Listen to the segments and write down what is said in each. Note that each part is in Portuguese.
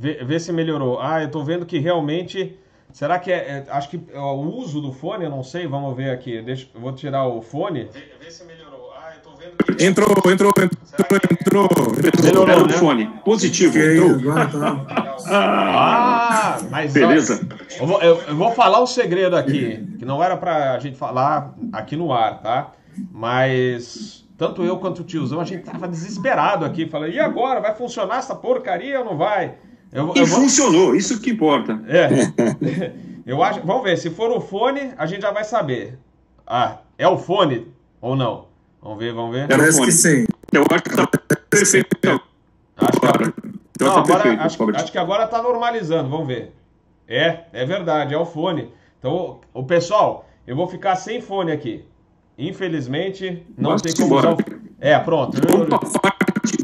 vê, vê se melhorou. Ah, eu tô vendo que realmente. Será que é. é acho que é o uso do fone, eu não sei. Vamos ver aqui. Deixa, eu vou tirar o fone. Vê, vê se melhorou. Ah, eu tô vendo que. Entrou, entrou, entrou, entrou. Melhorou, Era né? fone. Positivo, entrou. Tá. ah, mas. Beleza. eu, vou, eu, eu vou falar um segredo aqui. Que não era pra gente falar aqui no ar, tá? Mas tanto eu quanto o tiozão, a gente tava desesperado aqui, falando, e agora? Vai funcionar essa porcaria ou não vai? Eu, e eu vou... funcionou, isso que importa. É. eu acho. Vamos ver, se for o fone, a gente já vai saber. Ah, é o fone ou não? Vamos ver, vamos ver. Parece que sim. Eu acho que tá perfeito. Acho que, agora... Então não, tá agora, perfeito, acho, acho que agora tá normalizando, vamos ver. É, é verdade, é o fone. Então, o pessoal, eu vou ficar sem fone aqui. Infelizmente, não Nossa, tem como usar. É, pronto. Vamos, pra,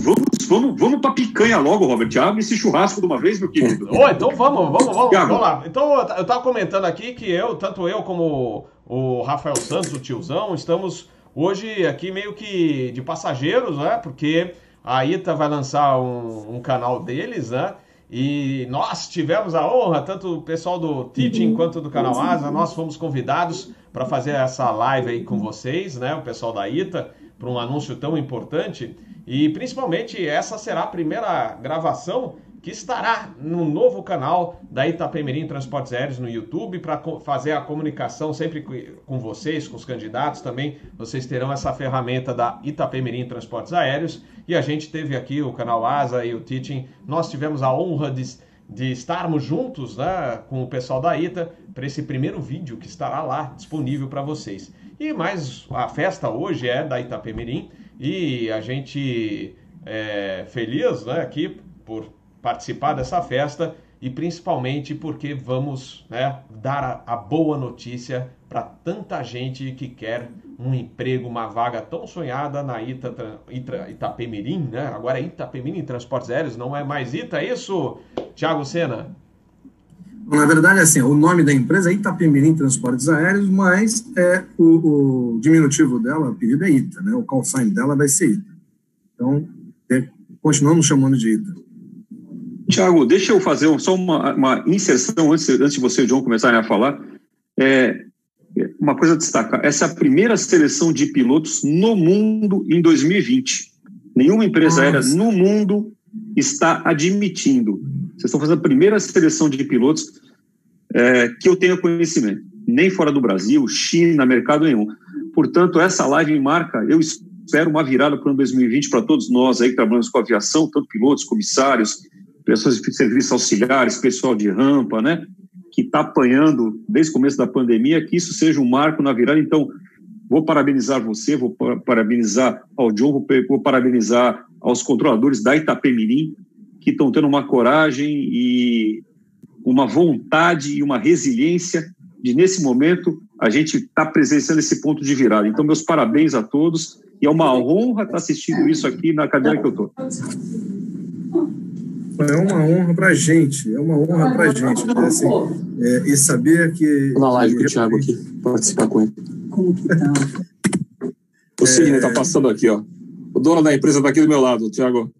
vamos, vamos, vamos pra picanha logo, Robert. Abre esse churrasco de uma vez, meu querido. oh, então vamos, vamos, vamos, vamos lá. Então, eu tava comentando aqui que eu, tanto eu como o Rafael Santos, o tiozão, estamos hoje aqui meio que de passageiros, né? Porque a Ita vai lançar um, um canal deles, né? E nós tivemos a honra, tanto o pessoal do Teaching quanto do canal Asa, nós fomos convidados para fazer essa live aí com vocês, né? O pessoal da ITA, para um anúncio tão importante. E principalmente essa será a primeira gravação que estará no novo canal da Itapemirim Transportes Aéreos no YouTube para fazer a comunicação sempre com vocês, com os candidatos também. Vocês terão essa ferramenta da Itapemirim Transportes Aéreos. E a gente teve aqui o canal Asa e o Teaching. Nós tivemos a honra de de estarmos juntos né, com o pessoal da ITA para esse primeiro vídeo que estará lá disponível para vocês. E mais a festa hoje é da Itapemirim e a gente é feliz né, aqui por participar dessa festa e principalmente porque vamos né, dar a, a boa notícia para tanta gente que quer um emprego, uma vaga tão sonhada na Ita, Ita, Itapemirim, né? Agora é Itapemirim Transportes Aéreos, não é mais Ita, é isso, Thiago Sena? Na verdade, assim, o nome da empresa é Itapemirim Transportes Aéreos, mas é o, o diminutivo dela, o apelido é Ita, né? O call sign dela vai ser Ita. Então, é, continuamos chamando de Ita. Tiago, deixa eu fazer só uma, uma inserção antes, antes de você e o John começarem a falar. É, uma coisa a destacar: essa é a primeira seleção de pilotos no mundo em 2020. Nenhuma empresa Nossa. aérea no mundo está admitindo. Vocês estão fazendo a primeira seleção de pilotos é, que eu tenha conhecimento, nem fora do Brasil, China, mercado nenhum. Portanto, essa live marca, eu espero uma virada para o ano 2020 para todos nós aí que trabalhamos com aviação, tanto pilotos, comissários, pessoas de serviços auxiliares, pessoal de rampa, né? Que está apanhando desde o começo da pandemia, que isso seja um marco na virada. Então, vou parabenizar você, vou parabenizar ao John, vou parabenizar aos controladores da Itapemirim, que estão tendo uma coragem e uma vontade e uma resiliência de, nesse momento, a gente estar tá presenciando esse ponto de virada. Então, meus parabéns a todos e é uma honra estar assistindo isso aqui na cadeira que eu estou. É uma honra para a gente, é uma honra para a gente. Né? Assim, é, e saber que. Na live com o Thiago aqui, participar com ele. Como que tá? O Sidney está passando aqui, ó. O dono da empresa está aqui do meu lado, Thiago.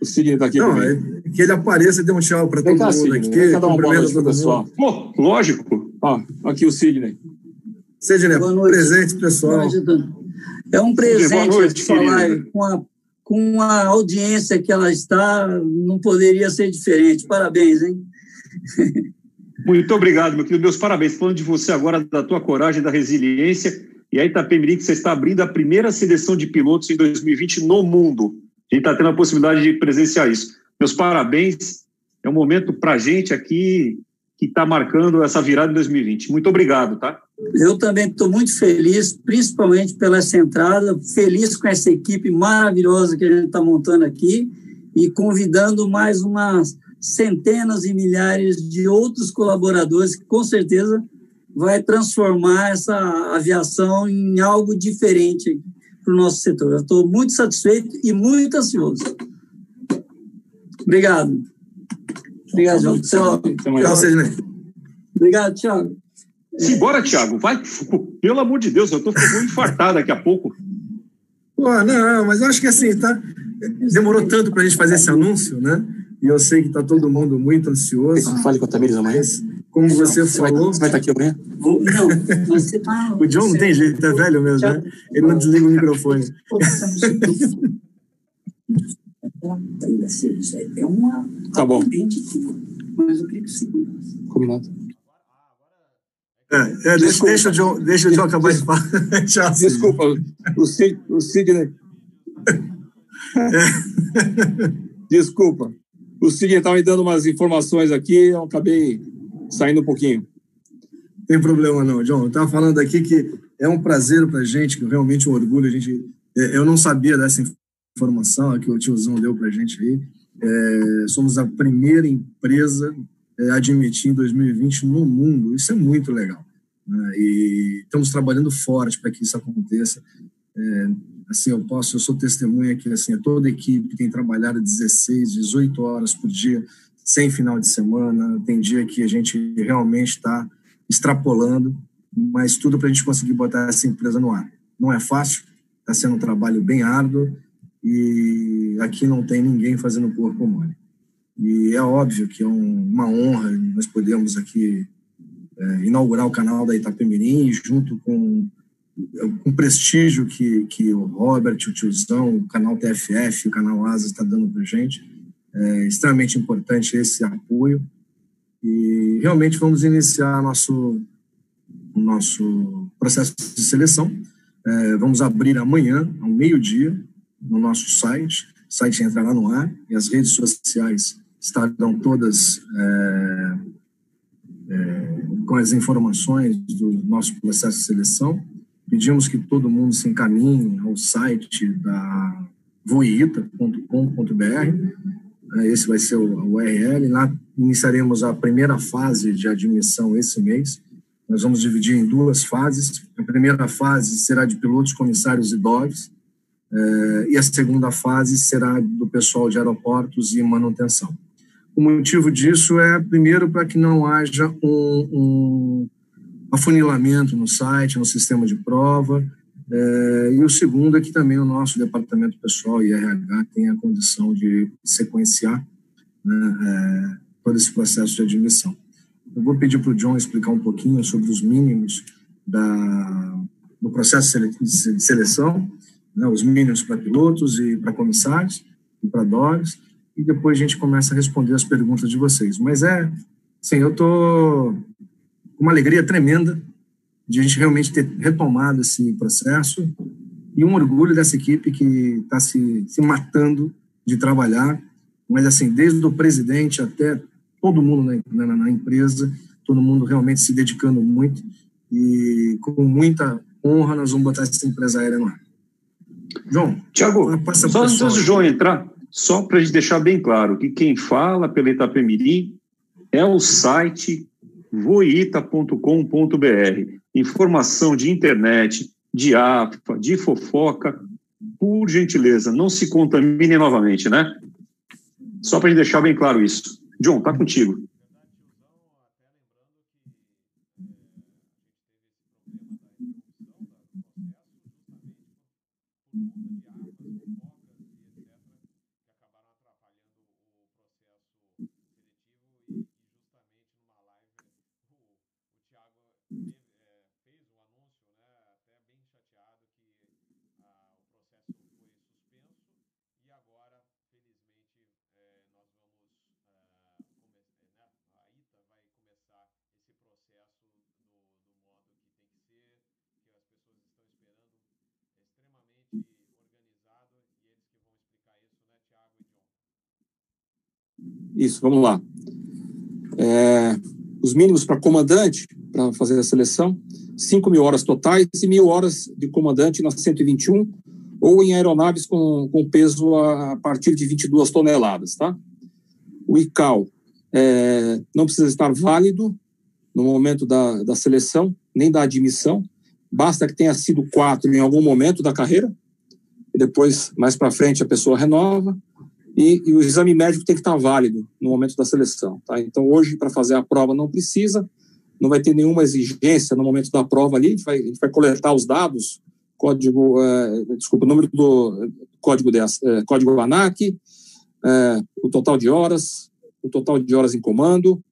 O Sidney está aqui. Não, é, que ele apareça e dê um tchau para todo cá, mundo Sidney, aqui. Vem cá dar uma boa noite pessoal. Pô, lógico. Ó, aqui o Sidney. Sidney, presente, pessoal. É um presente noite, falar com a com a audiência que ela está, não poderia ser diferente. Parabéns, hein? Muito obrigado, meu querido. Meus parabéns. Falando de você agora, da tua coragem, da resiliência. E aí, Itapemirim, que você está abrindo a primeira seleção de pilotos em 2020 no mundo. A gente está tendo a possibilidade de presenciar isso. Meus parabéns. É um momento para a gente aqui que está marcando essa virada em 2020. Muito obrigado, tá? Eu também estou muito feliz, principalmente pela essa entrada, feliz com essa equipe maravilhosa que a gente está montando aqui e convidando mais umas centenas e milhares de outros colaboradores que com certeza vai transformar essa aviação em algo diferente para o nosso setor. Eu estou muito satisfeito e muito ansioso. Obrigado. Obrigado, João. Tchau. Tchau, Sidney. Obrigado, Thiago. Simbora, Thiago. Vai. Pelo amor de Deus, eu estou ficando infartado daqui a pouco. Pô, não, mas eu acho que assim, tá? Demorou tanto para a gente fazer esse anúncio, né? e eu sei que está todo mundo muito ansioso. Fale com a Tamires amanhã. Como você, você falou. Vai, você vai estar aqui amanhã? Não, você tá. o John não tem jeito, é velho mesmo, né? Ele não desliga o microfone. É uma. Tá bom. Mas eu queria que. Combinado. É, é deixa, deixa, o John, deixa o John acabar de falar. Desculpa, o, Cid, o Sidney. É. Desculpa. O Sidney estava me dando umas informações aqui, eu acabei saindo um pouquinho. Tem problema não, John. Eu estava falando aqui que é um prazer para a gente, que realmente um orgulho. A gente, é, eu não sabia dessa informação que o tiozão deu para a gente aí. É, somos a primeira empresa é, admitir em 2020 no mundo. Isso é muito legal. Né? E estamos trabalhando forte para que isso aconteça. É, assim, eu posso, eu sou testemunha que assim, toda a equipe tem trabalhado 16, 18 horas por dia, sem final de semana. Tem dia que a gente realmente está extrapolando, mas tudo para a gente conseguir botar essa empresa no ar. Não é fácil, está sendo um trabalho bem árduo e aqui não tem ninguém fazendo corpo mole. E é óbvio que é um, uma honra nós podemos aqui é, inaugurar o canal da Itapemirim junto com com prestígio que, que o Robert, o tiozão, o canal TFF, o canal Asa está dando para gente. É extremamente importante esse apoio. E realmente vamos iniciar nosso, nosso processo de seleção. É, vamos abrir amanhã, ao meio-dia, no nosso site. O site entrará no ar e as redes sociais estarão todas é, é, com as informações do nosso processo de seleção. Pedimos que todo mundo se encaminhe ao site da voita.com.br. É, esse vai ser o URL. Lá iniciaremos a primeira fase de admissão esse mês. Nós vamos dividir em duas fases. A primeira fase será de pilotos, comissários e DOVs, é, e a segunda fase será do pessoal de aeroportos e manutenção. O motivo disso é, primeiro, para que não haja um, um afunilamento no site, no sistema de prova, é, e o segundo é que também o nosso departamento pessoal e RH tem a condição de sequenciar né, é, todo esse processo de admissão. Eu vou pedir para o John explicar um pouquinho sobre os mínimos da, do processo de seleção, né, os mínimos para pilotos e para comissários e para dogs, e depois a gente começa a responder as perguntas de vocês. Mas é, sim, eu estou com uma alegria tremenda de a gente realmente ter retomado esse processo e um orgulho dessa equipe que está se, se matando de trabalhar, mas assim, desde o presidente até todo mundo na, na, na empresa, todo mundo realmente se dedicando muito e com muita honra nós vamos botar essa empresa aérea no ar. João, Tiago, só antes do João entrar, só para a gente deixar bem claro que quem fala pela Itapemirim é o site voita.com.br. Informação de internet, de AFA, de fofoca, por gentileza, não se contamine novamente, né? Só para deixar bem claro isso. John, tá contigo. Isso, vamos lá. É, os mínimos para comandante, para fazer a seleção, 5 mil horas totais e mil horas de comandante na 121 ou em aeronaves com, com peso a, a partir de 22 toneladas, tá? O ICAO é, não precisa estar válido no momento da, da seleção, nem da admissão, basta que tenha sido quatro em algum momento da carreira, e depois, mais para frente, a pessoa renova e, e, o exame médico tem que estar válido no momento da seleção. Tá? Então, hoje, para fazer a prova, não precisa, não vai ter nenhuma exigência no momento da prova ali, a gente vai, a gente vai coletar os dados, código, é, desculpa, número do código, de, é, código ANAC, é, o total de horas, o total de horas em comando,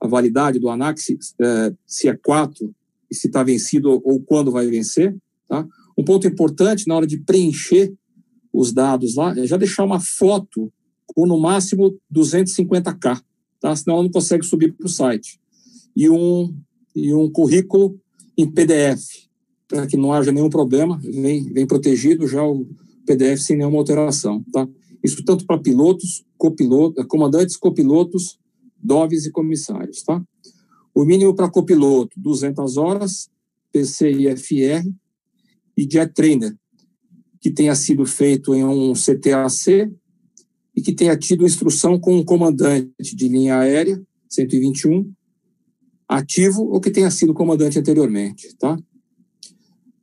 a validade do ANAC, se é, se é quatro e se está vencido ou quando vai vencer. Tá? Um ponto importante na hora de preencher os dados lá é já deixar uma foto com no máximo 250k, tá? senão ela não consegue subir para o site. E um, e um currículo em PDF, para que não haja nenhum problema, vem, vem protegido já o PDF sem nenhuma alteração. Tá? Isso tanto para pilotos, copilotos, comandantes, copilotos, DOVs e comissários. Tá? O mínimo para copiloto, 200 horas, PCIFR e Jet Trainer, que tenha sido feito em um CTAC e que tenha tido instrução com um comandante de linha aérea, 121, ativo ou que tenha sido comandante anteriormente, tá?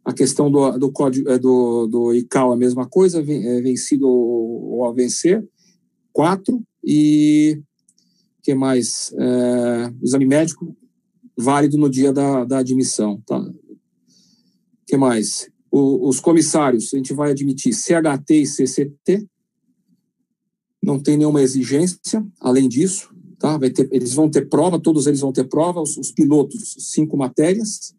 A questão do, do código é, do, do ICAO a mesma coisa, é, vencido ou a vencer, quatro, e que mais? É, exame médico válido no dia da, da admissão, tá? que mais? O, os comissários, a gente vai admitir CHT e CCT, não tem nenhuma exigência além disso, tá? Ter, eles vão ter prova, todos eles vão ter prova, os, os pilotos, cinco matérias,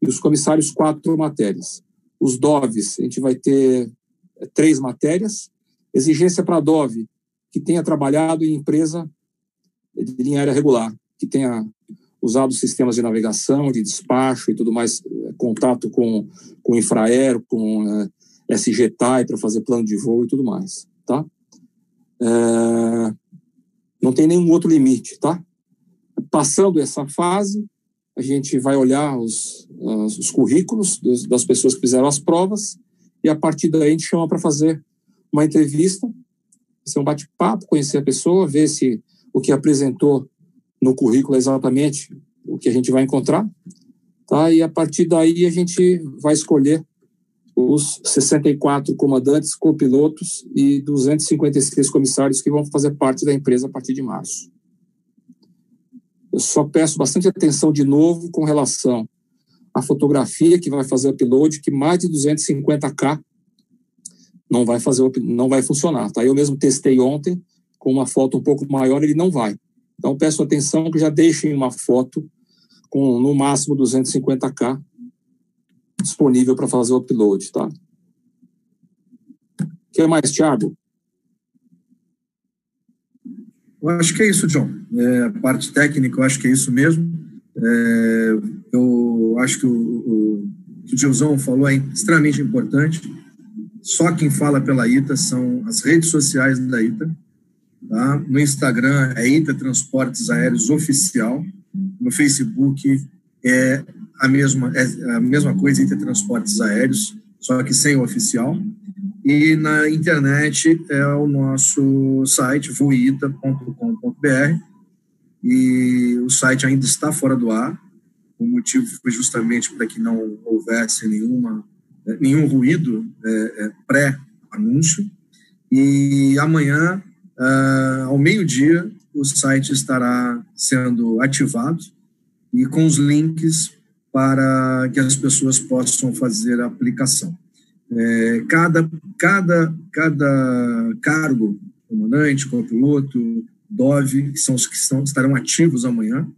e os comissários, quatro matérias. Os DOVs, a gente vai ter é, três matérias. Exigência para DOV, que tenha trabalhado em empresa de linha aérea regular, que tenha usado sistemas de navegação, de despacho e tudo mais, é, contato com, com infraero, com é, SGTAI para fazer plano de voo e tudo mais, tá? É, não tem nenhum outro limite, tá? Passando essa fase, a gente vai olhar os, os currículos das pessoas que fizeram as provas e a partir daí a gente chama para fazer uma entrevista, ser um bate-papo, conhecer a pessoa, ver se o que apresentou no currículo é exatamente o que a gente vai encontrar, tá? E a partir daí a gente vai escolher os 64 comandantes, copilotos e 256 comissários que vão fazer parte da empresa a partir de março. Eu só peço bastante atenção de novo com relação à fotografia que vai fazer o upload, que mais de 250k não vai fazer não vai funcionar, tá? Eu mesmo testei ontem com uma foto um pouco maior, ele não vai. Então peço atenção que já deixem uma foto com no máximo 250k disponível para fazer o upload, tá? O que mais, Thiago? Eu acho que é isso, John. É, a parte técnica, eu acho que é isso mesmo. É, eu acho que o, o, que o Gilzão falou é extremamente importante. Só quem fala pela ITA são as redes sociais da ITA. Tá? No Instagram é ITA Transportes Aéreos Oficial. No Facebook é a mesma, é a mesma coisa ITA Transportes Aéreos, só que sem o oficial. E na internet é o nosso site, voita.com.br. E o site ainda está fora do ar. O motivo foi justamente para que não houvesse nenhuma, nenhum ruído é, é, pré-anúncio. E amanhã, ah, ao meio-dia, o site estará sendo ativado e com os links para que as pessoas possam fazer a aplicação. É, cada, cada, cada cargo, comandante, copiloto, DOV, que são os que estão, estarão ativos amanhã,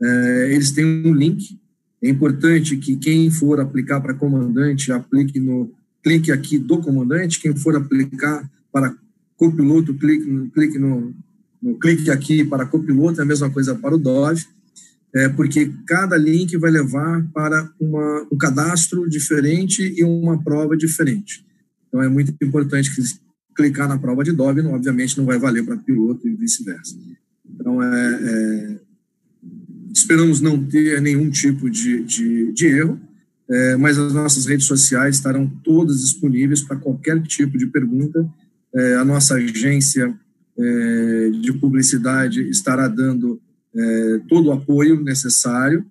é, eles têm um link. É importante que quem for aplicar para comandante, aplique no clique aqui do comandante, quem for aplicar para copiloto, clique, clique no, no clique aqui para copiloto, é a mesma coisa para o DOV é, porque cada link vai levar para uma, um cadastro diferente e uma prova diferente. Então, é muito importante que clicar na prova de DOB, obviamente não vai valer para piloto e vice-versa. Então, é, é, esperamos não ter nenhum tipo de, de, de erro, é, mas as nossas redes sociais estarão todas disponíveis para qualquer tipo de pergunta. É, a nossa agência é, de publicidade estará dando é, todo o apoio necessário,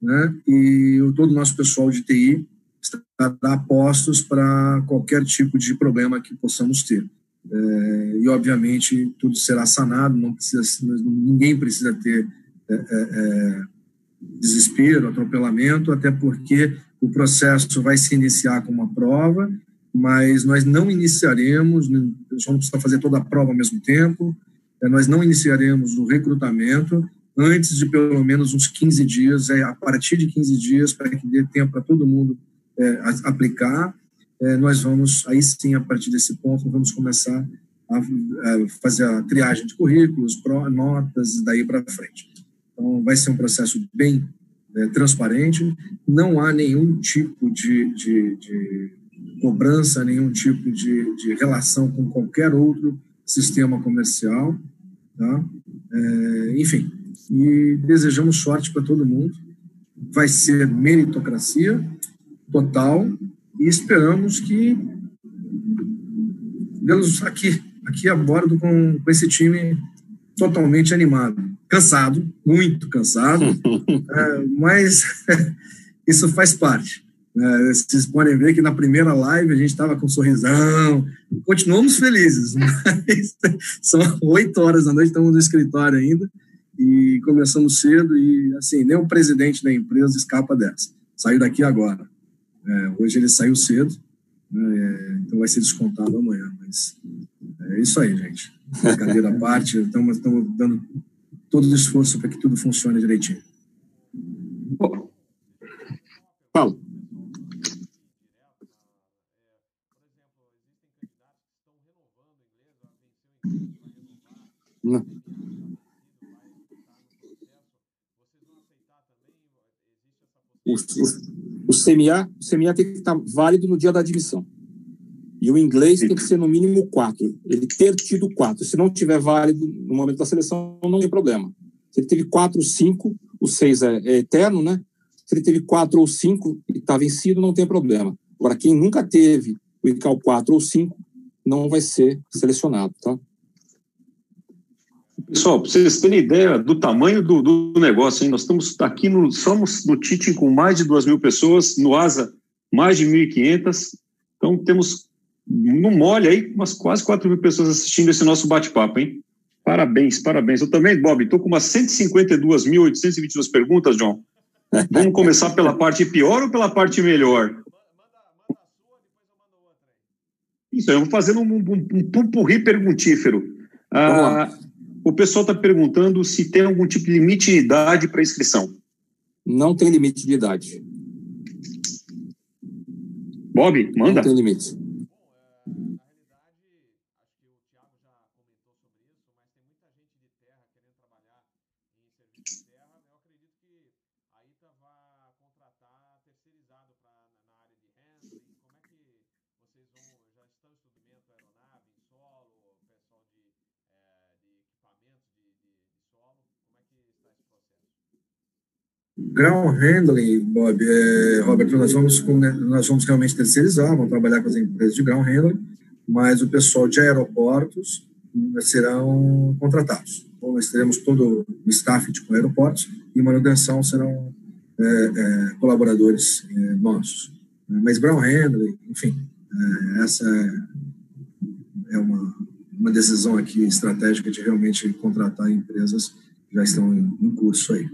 né? E todo o nosso pessoal de TI estará postos para qualquer tipo de problema que possamos ter. É, e obviamente tudo será sanado, não precisa, ninguém precisa ter é, é, é, desespero, atropelamento, até porque o processo vai se iniciar com uma prova mas nós não iniciaremos, nós vamos precisar fazer toda a prova ao mesmo tempo, é, nós não iniciaremos o recrutamento. Antes de pelo menos uns 15 dias, é, a partir de 15 dias, para que dê tempo para todo mundo é, aplicar, é, nós vamos, aí sim, a partir desse ponto, vamos começar a, a fazer a triagem de currículos, pro, notas, daí para frente. Então, vai ser um processo bem é, transparente, não há nenhum tipo de, de, de cobrança, nenhum tipo de, de, relação com qualquer outro sistema comercial, tá? É, enfim, e desejamos sorte para todo mundo. Vai ser meritocracia total e esperamos que vemos aqui, aqui a bordo com, com esse time totalmente animado. Cansado, muito cansado, é, mas isso faz parte. É, vocês podem ver que na primeira live a gente estava com um sorrisão, continuamos felizes, mas são oito horas da noite, estamos no escritório ainda e começamos cedo e assim nem o presidente da empresa escapa dessa. Saiu daqui agora. É, hoje ele saiu cedo, né, é, então vai ser descontado amanhã. Mas é isso aí, gente. Brincadeira à parte, estamos, estamos dando todo o esforço para que tudo funcione direitinho. Paulo. O, o, o CMA, o CMA tem que estar válido no dia da admissão. E o inglês tem que ser no mínimo quatro. Ele ter tido quatro. Se não tiver válido no momento da seleção, não tem problema. Se ele teve quatro ou cinco, o seis é, é eterno, né? Se ele teve quatro ou cinco e está vencido, não tem problema. Agora, quem nunca teve o ICAO quatro ou cinco, não vai ser selecionado, tá? Pessoal, para vocês terem ideia do tamanho do, do negócio, hein? nós estamos aqui no, somos no Teaching com mais de duas mil pessoas, no ASA mais de 1.500, então temos no mole aí umas quase 4 mil pessoas assistindo esse nosso bate-papo, hein? Parabéns, parabéns. Eu também, Bob, estou com umas 152.822 perguntas, John. Vamos começar pela parte pior ou pela parte melhor? Isso, eu vou fazer um, um, um pupurri perguntífero. Ah, o pessoal está perguntando se tem algum tipo de limite de idade para inscrição. Não tem limite de idade. Bob, manda. Não tem limite. Ground handling, Bob, é, Roberto, nós vamos, nós vamos realmente terceirizar, vamos trabalhar com as empresas de ground handling, mas o pessoal de aeroportos serão contratados. Então, nós teremos todo o staff de aeroportos e manutenção serão é, é, colaboradores nossos. Mas ground handling, enfim, essa é, é uma, uma decisão aqui estratégica de realmente contratar empresas que já estão em, em curso aí.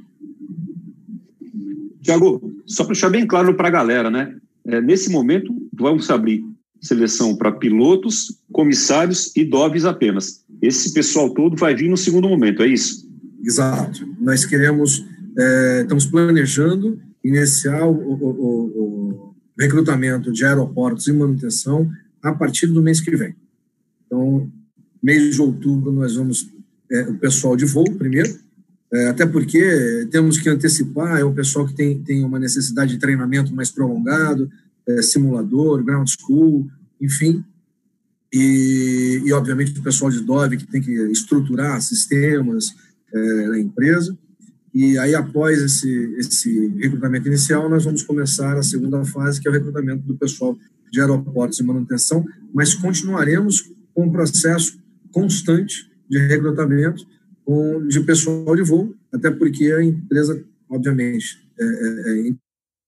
Tiago, só para deixar bem claro para a galera, né? É, nesse momento, vamos abrir seleção para pilotos, comissários e DOVs apenas. Esse pessoal todo vai vir no segundo momento, é isso? Exato. Nós queremos, é, estamos planejando iniciar o, o, o, recrutamento de aeroportos e manutenção a partir do mês que vem. Então, mês de outubro, nós vamos, é, o pessoal de voo primeiro, é, até porque temos que antecipar, é um pessoal que tem, tem uma necessidade de treinamento mais prolongado, é, simulador, ground school, enfim. E, e, obviamente, o pessoal de Dove que tem que estruturar sistemas é, na empresa. E aí, após esse, esse recrutamento inicial, nós vamos começar a segunda fase, que é o recrutamento do pessoal de aeroportos e manutenção, mas continuaremos com um processo constante de recrutamento com, de pessoal de voo, até porque a empresa, obviamente, é, é, é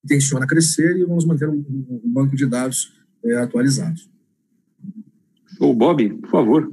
intenciona crescer e vamos manter um, um banco de dados é, atualizado. O Bob, por favor.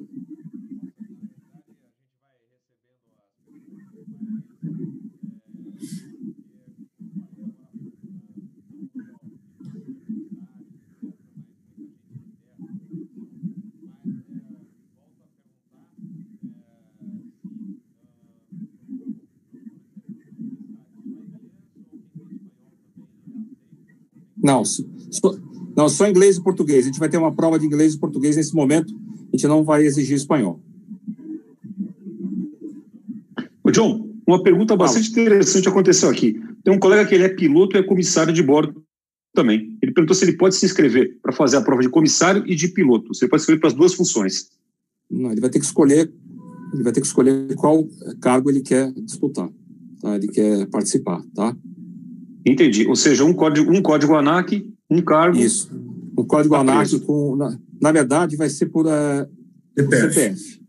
Não, só, não, só inglês e português. A gente vai ter uma prova de inglês e português nesse momento. A gente não vai exigir espanhol. Ô John, uma pergunta bastante interessante aconteceu aqui. Tem um colega que ele é piloto e é comissário de bordo também. Ele perguntou se ele pode se inscrever para fazer a prova de comissário e de piloto. Você pode escrever para as duas funções. Não, ele vai ter que escolher, ele vai ter que escolher qual cargo ele quer disputar, tá? Ele quer participar, tá? Entendi. Ou seja, um código, um código ANAC, um cargo. Isso. O código ANAC com, na, na, verdade, vai ser por uh, CPF. CPF.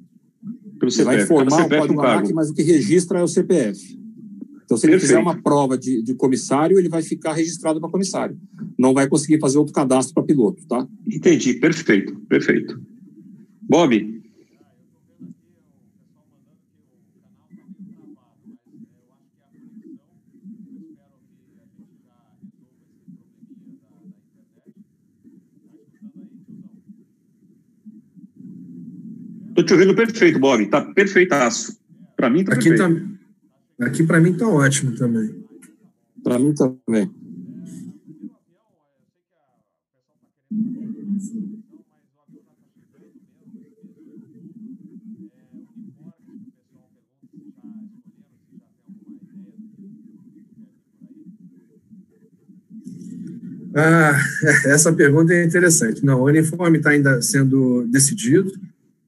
Pelo CPF. Vai informar CPF o código um ANAC, mas o que registra é o CPF. Então, se ele Perfeito. fizer uma prova de, de comissário, ele vai ficar registrado para comissário. Não vai conseguir fazer outro cadastro para piloto, tá? Entendi. Perfeito. Perfeito. Bob, Estou te ouvindo perfeito, Bob. Está perfeitaço. Para mim está perfeito. Tá, aqui para mim está ótimo também. Para mim também. Ah, essa pergunta é interessante. Não, o uniforme está ainda sendo decidido.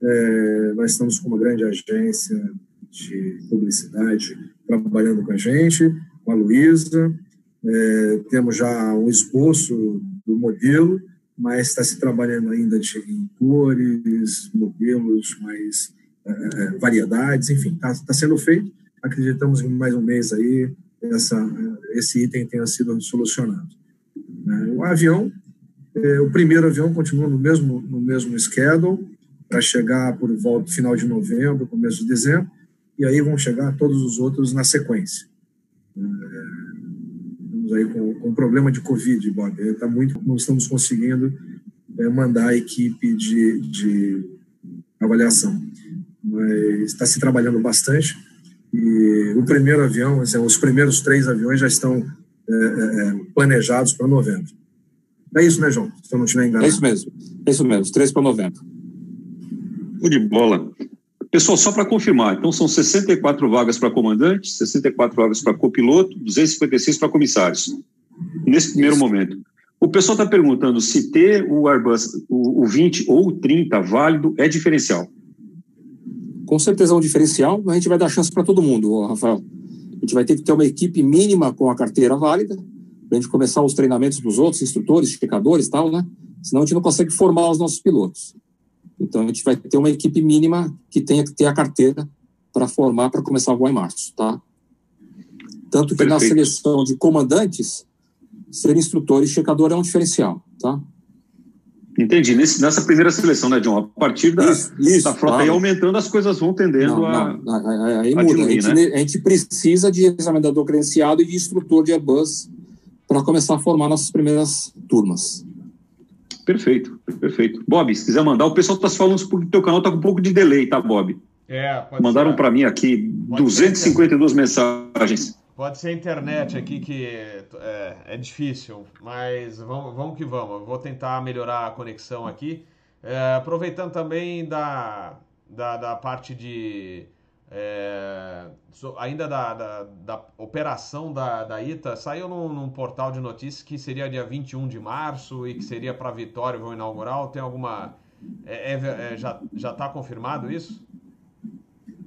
É, nós estamos com uma grande agência de publicidade trabalhando com a gente, com a Luísa. É, temos já um esboço do modelo, mas está se trabalhando ainda de, em cores, modelos, mais é, é variedades, enfim, está tá sendo feito. Acreditamos em mais um mês aí essa, esse item tenha sido solucionado. É, o avião, é, o primeiro avião continua no mesmo, no mesmo schedule, para chegar por volta final de novembro, começo de dezembro, e aí vão chegar todos os outros na sequência. É, estamos aí com, com problema de Covid, Bob. É, tá muito, não estamos conseguindo é, mandar a equipe de, de avaliação. Mas está se trabalhando bastante. E o primeiro avião, assim, os primeiros três aviões já estão é, é, é planejados para novembro. É isso, né, João? Se eu não estiver enganado. É isso mesmo. É isso mesmo, três para novembro de bola. Pessoal, só para confirmar, então são 64 vagas para comandante, 64 vagas para copiloto, 256 para comissários, nesse primeiro momento. O pessoal está perguntando se ter o Airbus, o, o 20 ou o 30 válido é diferencial. Com certeza é um diferencial, mas a gente vai dar chance para todo mundo, Rafael. A gente vai ter que ter uma equipe mínima com a carteira válida, para a gente começar os treinamentos dos outros, instrutores, checadores e tal, né? Senão a gente não consegue formar os nossos pilotos. Então, a gente vai ter uma equipe mínima que tenha que ter a carteira para formar para começar a voar em março, tá? Tanto que Perfeito. na seleção de comandantes, ser instrutor e checador é um diferencial, tá? Entendi. Nesse, nessa primeira seleção, né, John? A partir da, isso, isso, da frota claro. aí aumentando, as coisas vão tendendo não, a. Não, aí a muda. Diluir, a, gente, né? a gente precisa de examinador credenciado e de instrutor de Airbus para começar a formar nossas primeiras turmas. Perfeito, perfeito. Bob, se quiser mandar, o pessoal está falando porque o teu canal está com um pouco de delay, tá, Bob? É, pode Mandaram para mim aqui pode 252 mensagens. Pode ser a internet aqui que é, é difícil, mas vamos, vamos, que vamos. Eu vou tentar melhorar a conexão aqui. É, aproveitando também da, da, da parte de é, ainda da, da, da, operação da, da ITA, saiu num, num, portal de notícias que seria dia 21 de março e que seria para Vitória, vão inaugurar. Tem alguma. É, é, é já está confirmado isso?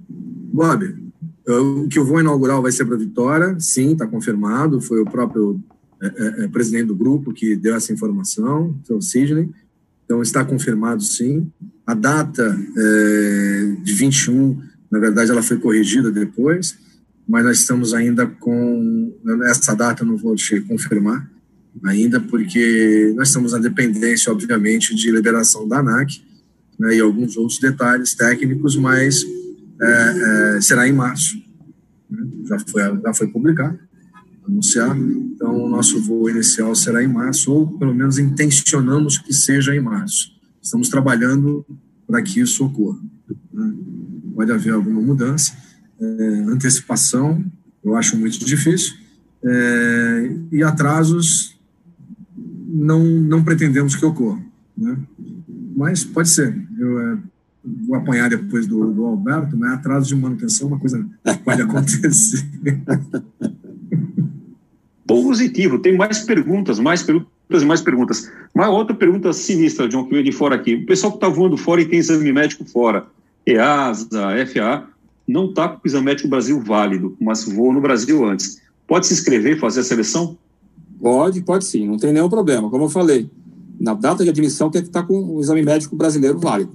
Bob, o que o voo inaugural vai ser para Vitória, sim, está confirmado. Foi o próprio é, é, é, presidente do grupo que deu essa informação, o Sidney. Então está confirmado, sim. A data de 21 na verdade, ela foi corrigida depois, mas nós estamos ainda com. Essa data não vou te confirmar ainda, porque nós estamos na dependência, obviamente, de liberação da ANAC né, e alguns outros detalhes técnicos, mas é, é, será em março. Né, já, foi, já foi publicado, anunciado. Então, o nosso voo inicial será em março, ou pelo menos intencionamos que seja em março. Estamos trabalhando para que isso ocorra. Né pode haver alguma mudança. É, antecipação, eu acho muito difícil. É, e atrasos, não, não pretendemos que ocorra. Né? Mas pode ser. Eu é, vou apanhar depois do, do Alberto, mas atraso de manutenção é uma coisa pode acontecer. Positivo. Tem mais perguntas, mais perguntas e mais perguntas. Uma outra pergunta sinistra, John, que veio de fora aqui. O pessoal que está voando fora e tem exame médico fora, EASA, FA, não está com o exame médico Brasil válido, mas voou no Brasil antes. Pode se inscrever, fazer a seleção? Pode, pode sim, não tem nenhum problema. Como eu falei, na data de admissão tem que estar com o exame médico brasileiro válido.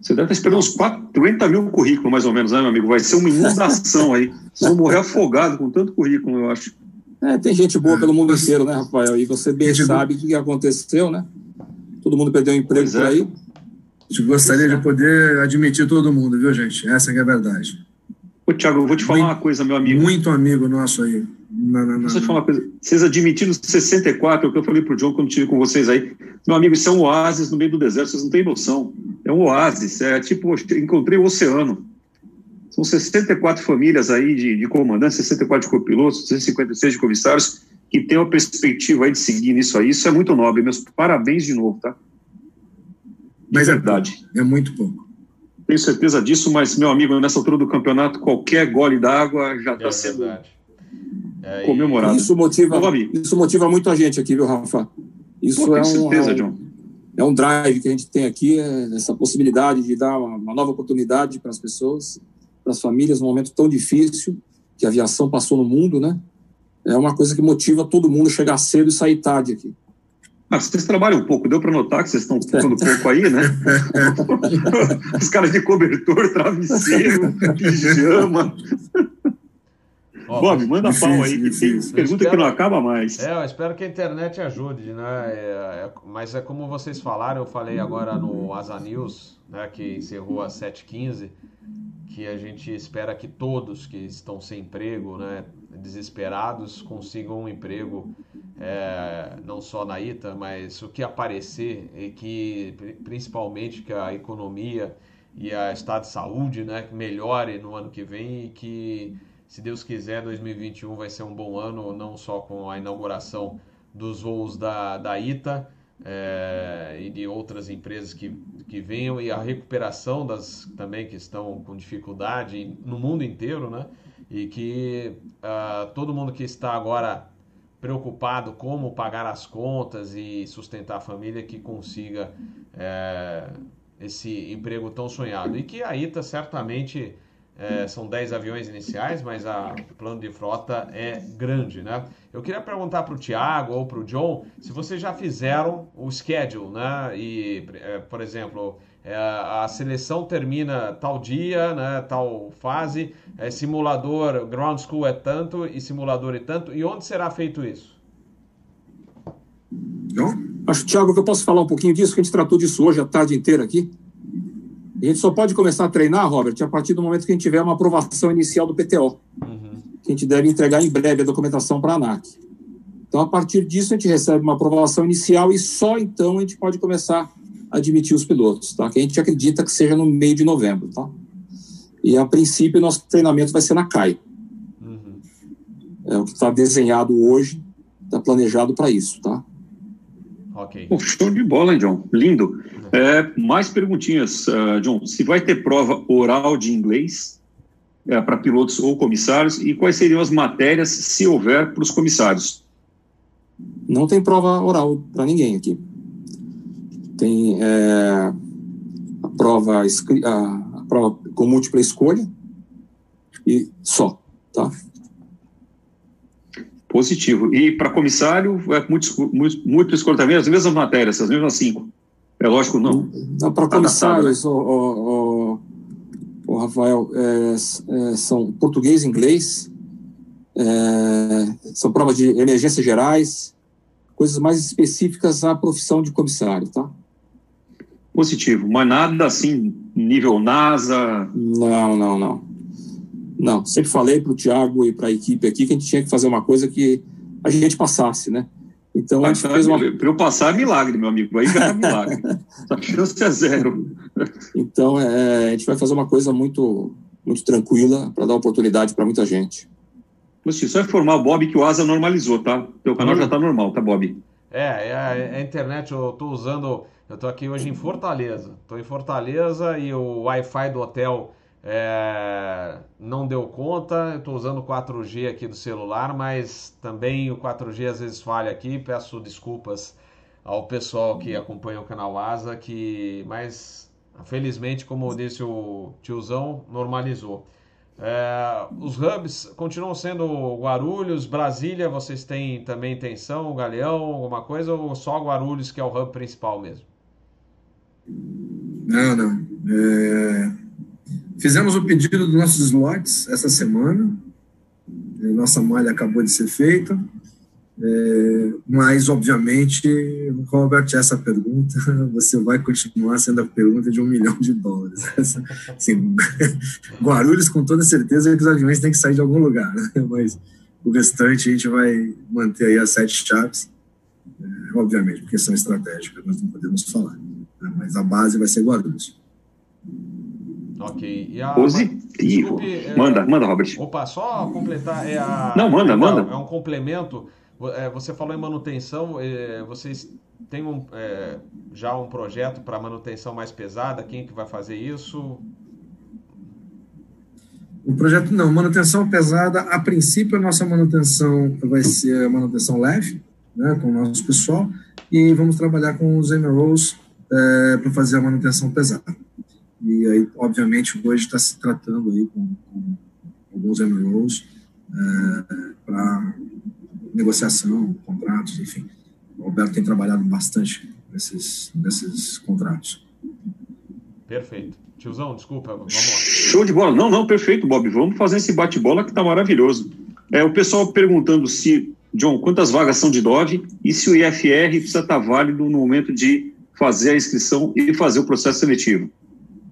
Você deve estar esperando uns 40 mil currículos, mais ou menos, né, meu amigo? Vai ser uma inundação aí. Vocês vão morrer afogado com tanto currículo, eu acho. É, tem gente boa pelo mundo inteiro, né, Rafael? E você bem sabe o que aconteceu, né? Todo mundo perdeu emprego é. por aí. A gente gostaria de poder admitir todo mundo, viu, gente? Essa é a verdade. Ô, Tiago, eu vou te falar muito, uma coisa, meu amigo. Muito amigo nosso aí. Não, não, não. Deixa eu te falar uma coisa. Vocês admitiram 64, é o que eu falei pro John quando estive com vocês aí. Meu amigo, isso é um oásis no meio do deserto, vocês não têm noção. É um oásis, é tipo, encontrei o oceano. São 64 famílias aí de, de comandantes, 64 de copilotos, 256 de comissários, que têm uma perspectiva aí de seguir nisso aí. Isso é muito nobre. Meus parabéns de novo, tá? Mas é verdade. É, muito pouco tenho certeza disso, mas, meu amigo, nessa altura do campeonato, qualquer gole d'água já está é sendo é, comemorado. Isso motiva, isso motiva muito a gente aqui, viu, Rafa? Isso Pô, é, um, certeza, um, é um drive que a gente tem aqui, é essa possibilidade de dar uma, uma nova oportunidade para as pessoas, para as famílias, num momento tão difícil que a aviação passou no mundo, né? É uma coisa que motiva todo mundo a chegar cedo e sair tarde aqui. Ah, vocês trabalham um pouco, deu para notar que vocês estão ficando pouco aí, né? Os caras de cobertor, travesseiro, pijama. Ó, Bob, manda difícil, pau aí, que tem pergunta espero, que não acaba mais. É, eu espero que a internet ajude, né? É, é, mas é como vocês falaram, eu falei agora no Asa News, né, que encerrou às 7h15, que a gente espera que todos que estão sem emprego, né, desesperados, consigam um emprego é, não só na ITA, mas o que aparecer e que principalmente que a economia e a estado de saúde né, melhore no ano que vem e que, se Deus quiser, 2021 vai ser um bom ano, não só com a inauguração dos voos da, da ITA, é, e de outras empresas que, que venham e a recuperação das também que estão com dificuldade no mundo inteiro, né? E que uh, todo mundo que está agora preocupado como pagar as contas e sustentar a família que consiga é, esse emprego tão sonhado. E que a ITA certamente é, são 10 aviões iniciais, mas a, o plano de frota é grande, né? Eu queria perguntar para o Tiago ou para o John se vocês já fizeram o schedule, né? E, é, por exemplo, é, a seleção termina tal dia, né, tal fase, é, simulador, ground school é tanto e simulador é tanto. E onde será feito isso? Acho, Tiago, que eu posso falar um pouquinho disso, que a gente tratou disso hoje a tarde inteira aqui. A gente só pode começar a treinar, Robert, a partir do momento que a gente tiver uma aprovação inicial do PTO. Uhum. Que a gente deve entregar em breve a documentação para a ANAC. Então, a partir disso, a gente recebe uma aprovação inicial e só então a gente pode começar admitir os pilotos, tá? Que a gente acredita que seja no meio de novembro, tá? E a princípio nosso treinamento vai ser na CAI. Uhum. É o que está desenhado hoje, está planejado para isso, tá? Ok. Oh, show de bola, hein, John? Lindo. Uhum. É, mais perguntinhas, uh, John. Se vai ter prova oral de inglês é, para pilotos ou comissários e quais seriam as matérias, se houver, para os comissários? Não tem prova oral para ninguém aqui tem é, a, prova, a, a prova com múltipla escolha e só, tá? Positivo. E para comissário, é muito, muito, muito escolha também, as mesmas matérias, as mesmas cinco. É lógico, não. não para comissários, né? o, o, o, Rafael, é, é, são português e inglês, é, são provas de emergências gerais, coisas mais específicas à profissão de comissário, tá? Positivo, mas nada assim, nível NASA. Não, não, não. Não, sempre falei para o Tiago e para a equipe aqui que a gente tinha que fazer uma coisa que a gente passasse, né? Então, a gente fez uma... Para eu passar é milagre, meu amigo. Aí é milagre. a chance é zero. Então, é, a gente vai fazer uma coisa muito, muito tranquila para dar oportunidade para muita gente. Você só informar o Bob que o Asa normalizou, tá? Teu canal hum. já tá normal, tá, Bob? É, é a, é a internet eu tô usando. Eu tô aqui hoje em Fortaleza. Tô em Fortaleza e o Wi-Fi do hotel é, não deu conta. Eu tô usando 4G aqui do celular, mas também o 4G às vezes falha aqui. Peço desculpas ao pessoal que acompanha o canal Asa, que mas felizmente, como disse o tiozão, normalizou. É, os hubs continuam sendo Guarulhos, Brasília, vocês têm também intenção, Galeão, alguma coisa, ou só Guarulhos que é o hub principal mesmo? Não, não. É... Fizemos o pedido dos nossos slots essa semana. Nossa malha acabou de ser feita. É, mas, obviamente, Robert, essa pergunta você vai continuar sendo a pergunta de um milhão de dólares. Assim, Guarulhos, com toda certeza, que os aviões têm que sair de algum lugar, né? mas o restante a gente vai manter aí as sete chaves, é, obviamente, porque são estratégicas, nós não podemos falar. Né? Mas a base vai ser Guarulhos. Ok. A... Positivo. Desculpe, é, manda, manda, Robert. Opa, só completar. É a... Não, manda, manda. É um complemento é, você falou em manutenção, é, vocês têm um, é, já um projeto para manutenção mais pesada? Quem que vai fazer isso? O projeto não, manutenção pesada, a princípio a nossa manutenção vai ser manutenção leve, né, com o nosso pessoal, e vamos trabalhar com os MROs é, para fazer a manutenção pesada. E aí, obviamente, hoje está se tratando aí com, com alguns MROs é, para negociação, contratos, enfim. O Alberto tem trabalhado bastante nesses, nesses contratos. Perfeito. Tiozão, desculpa, vamos lá. Show de bola. Não, não, perfeito, Bob. Vamos fazer esse bate-bola que tá maravilhoso. É, o pessoal perguntando se, John, quantas vagas são de Dove e se o IFR precisa estar tá válido no momento de fazer a inscrição e fazer o processo seletivo.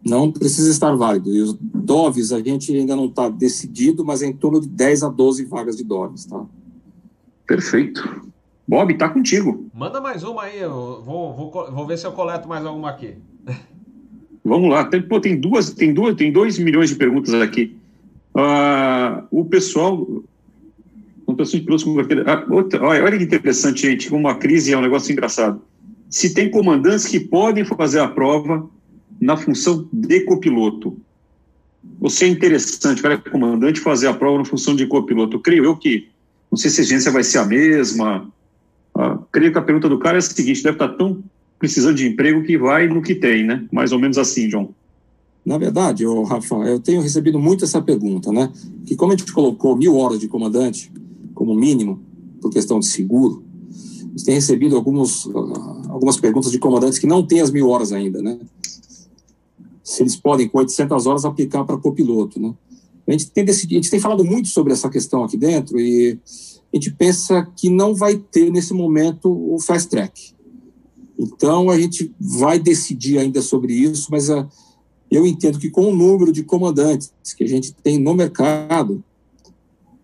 Não precisa estar válido. E os DOVs a gente ainda não está decidido, mas é em torno de 10 a 12 vagas de DOVs, tá? Perfeito. Bob, tá contigo. Manda mais uma aí, eu vou, vou, vou ver se eu coleto mais alguma aqui. Vamos lá, tem, pô, tem duas, tem duas, tem dois milhões de perguntas aqui. Uh, o pessoal, de com ah, outra, olha, olha que interessante, gente, como uma crise é um negócio engraçado. Se tem comandantes que podem fazer a prova na função de copiloto. Você é interessante, o cara é comandante fazer a prova na função de copiloto. creio eu que não sei se a exigência vai ser a mesma. Ah, creio que a pergunta do cara é a seguinte: deve estar tão precisando de emprego que vai no que tem, né? Mais ou menos assim, John. Na verdade, oh, Rafa, eu tenho recebido muito essa pergunta, né? Que como a gente colocou mil horas de comandante como mínimo, por questão de seguro, a tem recebido alguns, uh, algumas perguntas de comandantes que não têm as mil horas ainda, né? Se eles podem, com 800 horas, aplicar para copiloto, né? A gente tem decidido, a gente tem falado muito sobre essa questão aqui dentro e a gente pensa que não vai ter nesse momento o fast track. Então a gente vai decidir ainda sobre isso, mas a, ah, eu entendo que com o número de comandantes que a gente tem no mercado,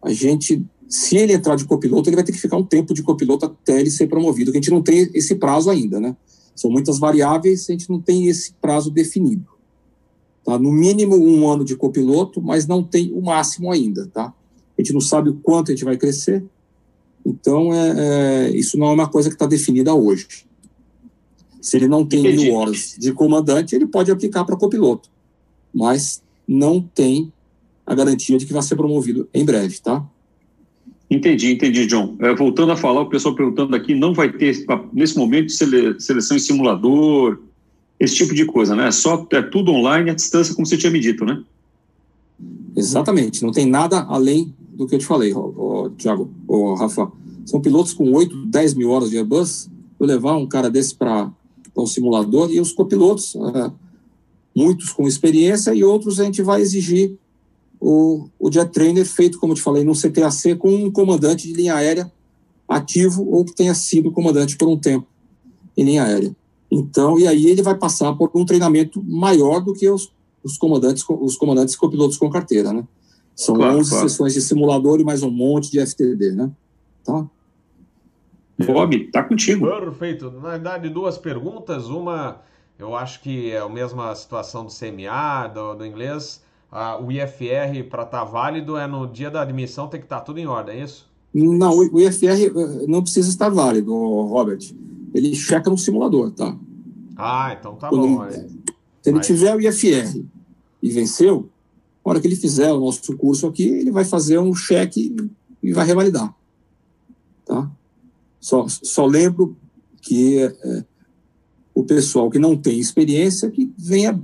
a gente, se ele entrar de copiloto, ele vai ter que ficar um tempo de copiloto até ele ser promovido, que a gente não tem esse prazo ainda, né? São muitas variáveis, a gente não tem esse prazo definido. Tá? No mínimo um ano de copiloto, mas não tem o máximo ainda. Tá? A gente não sabe o quanto a gente vai crescer, então é, é isso não é uma coisa que está definida hoje. Se ele não tem Entendi. mil horas de comandante, ele pode aplicar para copiloto, mas não tem a garantia de que vai ser promovido em breve, tá? Entendi, entendi, John. É, voltando a falar, o pessoal perguntando aqui, não vai ter, nesse momento, seleção em simulador, esse tipo de coisa, né? Só é tudo online à distância, como você tinha me dito, né? Exatamente. Não tem nada além do que eu te falei, ó, Tiago, Rafa. São pilotos com 8, 10 mil horas de Airbus. Eu levar um cara desse para um simulador e os copilotos, é, muitos com experiência e outros a gente vai exigir o, o jet trainer feito, como eu te falei, no CTAC com um comandante de linha aérea ativo ou que tenha sido comandante por um tempo em linha aérea. Então, e aí ele vai passar por um treinamento maior do que os, os comandantes, os comandantes e copilotos com carteira, né? São claro, 11 claro. sessões de simulador e mais um monte de FTD, né? Tá? Bob, tá contigo. Perfeito. Na verdade, duas perguntas. Uma, eu acho que é a mesma situação do CMA, do, do inglês. a, o IFR para estar tá válido é no dia da admissão tem que estar tá tudo em ordem, é isso? Não, o IFR eh, não precisa estar válido, Robert. Ele checa no simulador, tá? Ah, então tá Quando bom. Ele, se ele tiver o IFR e venceu, na hora que ele fizer o nosso curso aqui, ele vai fazer um cheque e vai revalidar. Tá? Só, só lembro que é, o pessoal que não tem experiência que venha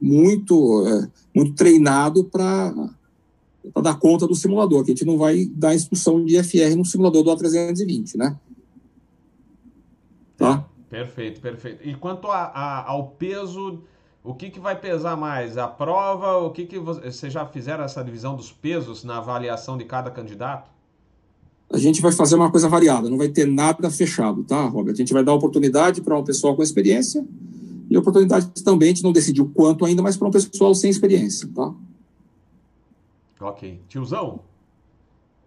muito, é, muito treinado para dar conta do simulador, que a gente não vai dar instrução de FR no simulador do A320, né? Tá? Perfeito, perfeito. E quanto a, a, ao peso, o que, que vai pesar mais? A prova? O que, que você, já fizeram essa divisão dos pesos na avaliação de cada candidato? a gente vai fazer uma coisa variada, não vai ter nada fechado, tá, Robert? A gente vai dar oportunidade para um pessoal com experiência e oportunidade também, a gente não decidiu quanto ainda, mas para um pessoal sem experiência, tá? Ok. Tiozão?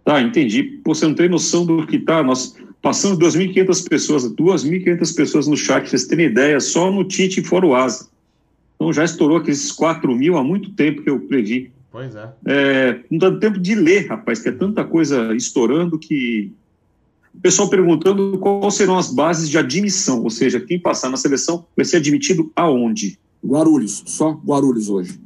Tá, entendi. Pô, você não tem noção do que tá. Nós passamos 2.500 pessoas, 2.500 pessoas no chat, vocês terem ideia, só no TIT e fora o ASA. Então já estourou aqueles 4 mil há muito tempo que eu previ. Pois é. é. Não dá tempo de ler, rapaz, que é tanta coisa estourando que. O pessoal perguntando quais serão as bases de admissão, ou seja, quem passar na seleção vai ser admitido aonde? Guarulhos, só Guarulhos hoje.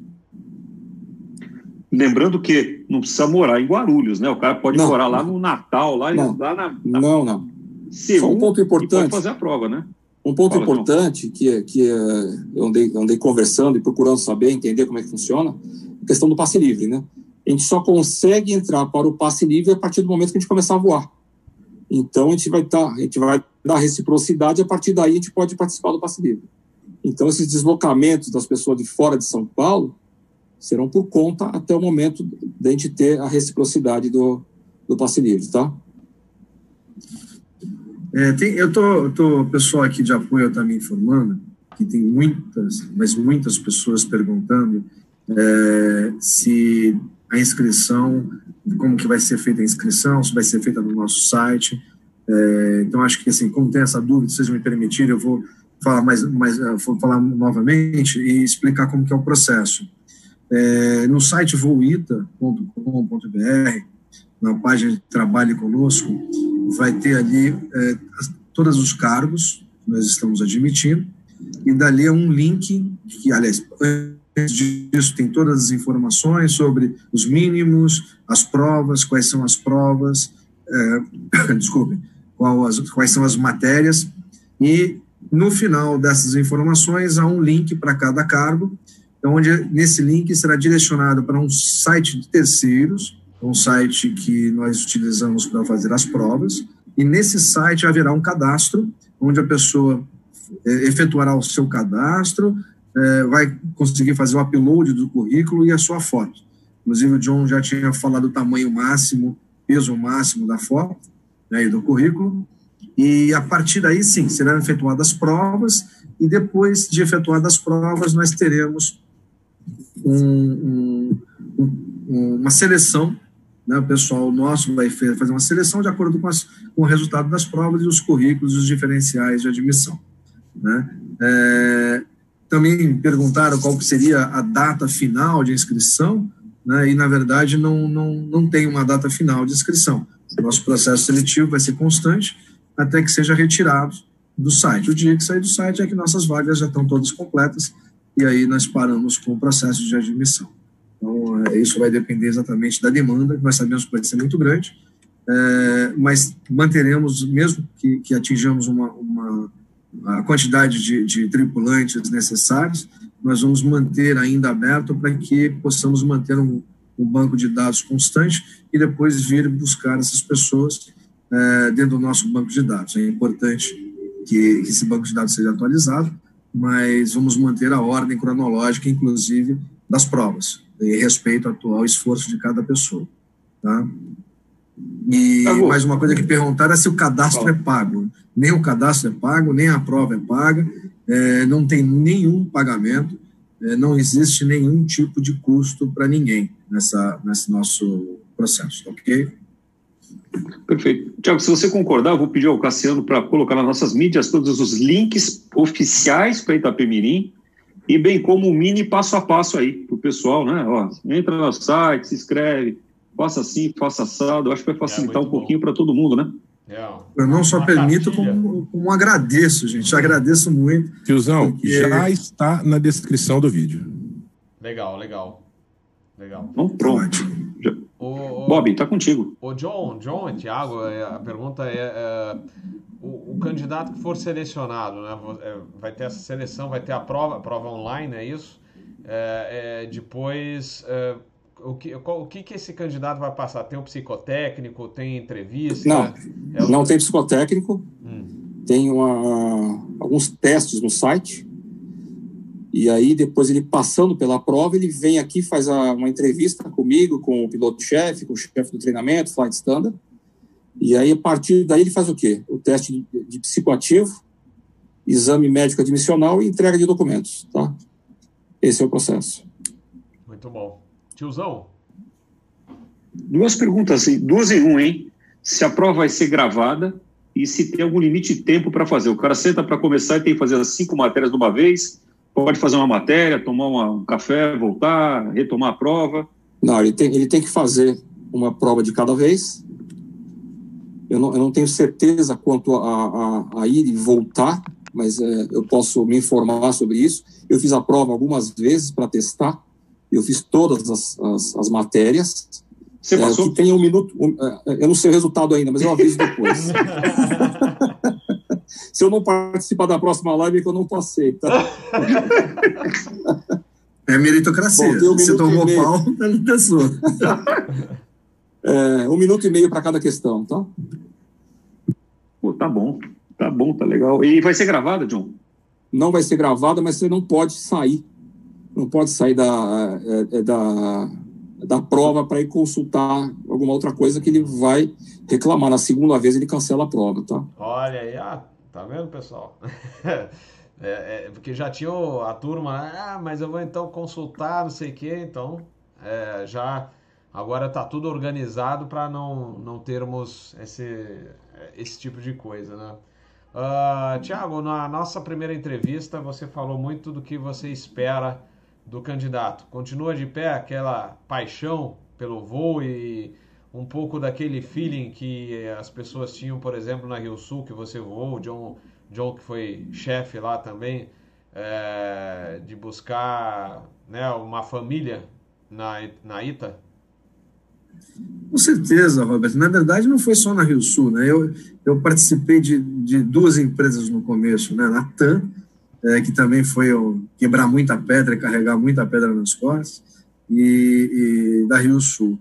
Lembrando que não precisa morar em Guarulhos, né? O cara pode não, morar lá no Natal, lá, não, lá na, na. Não, não. Só um ponto importante. fazer a prova, né? Um ponto Fala, importante que, é, que é, eu andei, andei conversando e procurando saber, entender como é que funciona, a questão do passe livre, né? A gente só consegue entrar para o passe livre a partir do momento que a gente começar a voar. Então a gente vai tá, a gente vai dar reciprocidade a partir daí a gente pode participar do passe livre. Então esses deslocamentos das pessoas de fora de São Paulo serão por conta até o momento de a gente ter a reciprocidade do, do passe livre, tá? É, tem, eu tô, tô, pessoal aqui de apoio está me informando que tem muitas, mas muitas pessoas perguntando é, se a inscrição, como que vai ser feita a inscrição, se vai ser feita no nosso site. É, então, acho que, assim, como tem essa dúvida, vocês me permitirem, eu vou falar mais, mais vou falar novamente e explicar como que é o processo. É, no site voita.com.br, na página de Trabalhe Conosco, vai ter ali é, todos os cargos que nós estamos admitindo, e dali é um link, que, aliás, antes disso tem todas as informações sobre os mínimos, as provas, quais são as provas, é, desculpe, qual as, quais são as matérias, e no final dessas informações há um link para cada cargo, onde nesse link será direcionado para um site de terceiros, um site que nós utilizamos para fazer as provas, e nesse site haverá um cadastro, onde a pessoa é, efetuará o seu cadastro, é, vai conseguir fazer o upload do currículo e a sua foto. Inclusive, o John já tinha falado o tamanho máximo, peso máximo da foto né, e do currículo. E a partir daí, sim, serão efetuadas provas, e depois de efetuadas provas, nós teremos um, um, uma seleção né, o pessoal nosso vai fazer uma seleção de acordo com, as, com o resultado das provas e os currículos os diferenciais de admissão. Né? É, também perguntaram qual seria a data final de inscrição, né, e na verdade não, não, não tem uma data final de inscrição. O nosso processo seletivo vai ser constante até que seja retirado do site. O dia que sair do site é que nossas vagas já estão todas completas e aí nós paramos com o processo de admissão. Então, é, isso vai depender exatamente da demanda, que nós sabemos que vai ser muito grande, é, mas manteremos, mesmo que, que atinjamos uma, uma a quantidade de, de tripulantes necessários, nós vamos manter ainda aberto para que possamos manter um, um, banco de dados constante e depois vir buscar essas pessoas é, dentro do nosso banco de dados. É importante que, que esse banco de dados seja atualizado, mas vamos manter a ordem cronológica, inclusive, das provas em respeito ao atual esforço de cada pessoa. Tá? E tá mais uma coisa que perguntaram é se o cadastro é pago. Nem o cadastro é pago, nem a prova é paga, é, não tem nenhum pagamento, é, não existe nenhum tipo de custo para ninguém nessa, nesse nosso processo, ok? Perfeito. Tiago, se você concordar, eu vou pedir ao Cassiano para colocar nas nossas mídias todos os links oficiais para Itapemirim e bem como um mini passo a passo aí para o pessoal, né? Ó, entra no site, se inscreve, faça assim, faça assado. Eu acho que vai facilitar é um pouquinho para todo mundo, né? É, Eu não só permito, como, como, agradeço, gente. Agradeço muito. Tiozão, porque... já está na descrição do vídeo. Legal, legal. Legal. Então, pronto. O, o, Bob, tá contigo. O John, John e Thiago, é, a pergunta é, é o, o, candidato que for selecionado, né, é, vai ter essa seleção, vai ter a prova, a prova online, é isso? É, é, depois, é, o, que, o que, que esse candidato vai passar? Tem o um psicotécnico, tem entrevista? Não, não tem psicotécnico, hum. tem uma, alguns testes no site, e aí depois ele passando pela prova, ele vem aqui, faz a, uma entrevista comigo, com o piloto-chefe, com o chefe do treinamento, flight standard, e aí, a partir daí, ele faz o quê? O teste de, de psicoativo, exame médico admissional e entrega de documentos, tá? Esse é o processo. Muito bom. Tiozão? Duas perguntas, assim, duas em um, hein? Se a prova vai ser gravada e se tem algum limite de tempo para fazer. O cara senta para começar e tem que fazer as cinco matérias de uma vez, pode fazer uma matéria, tomar uma, um café, voltar, retomar a prova. Não, ele tem, ele tem que fazer uma prova de cada vez, eu não, eu não tenho certeza quanto a, a, a ir e voltar, mas é, eu posso me informar sobre isso. Eu fiz a prova algumas vezes para testar, eu fiz todas as, as, as matérias. Você passou? É, que tem um minuto, um, é, eu não sei o resultado ainda, mas eu aviso depois. Se eu não participar da próxima live, é que eu não passei, tá? É meritocracia. Bom, um Você tomou pau, tá sua. É, um minuto e meio para cada questão, tá? Pô, tá bom, tá bom, tá legal. E vai ser gravada, John? Não vai ser gravada, mas você não pode sair. Não pode sair da, é, é da, da prova para ir consultar alguma outra coisa que ele vai reclamar. Na segunda vez ele cancela a prova, tá? Olha aí, ah, tá vendo, pessoal? É, é, porque já tinha a turma, ah, mas eu vou então consultar, não sei o quê, então é, já Agora está tudo organizado para não, não termos esse, esse tipo de coisa, né? Uh, Tiago, na nossa primeira entrevista você falou muito do que você espera do candidato. Continua de pé aquela paixão pelo voo e um pouco daquele feeling que as pessoas tinham, por exemplo, na Rio Sul, que você voou, o John, John que foi chefe lá também, é, de buscar né, uma família na, na ITA? Com certeza, Roberto. Na verdade, não foi só na Rio Sul. Né? Eu, eu participei de, de duas empresas no começo, né? na TAM, é, que também foi quebrar muita pedra, carregar muita pedra nas costas, e, e da Rio Sul.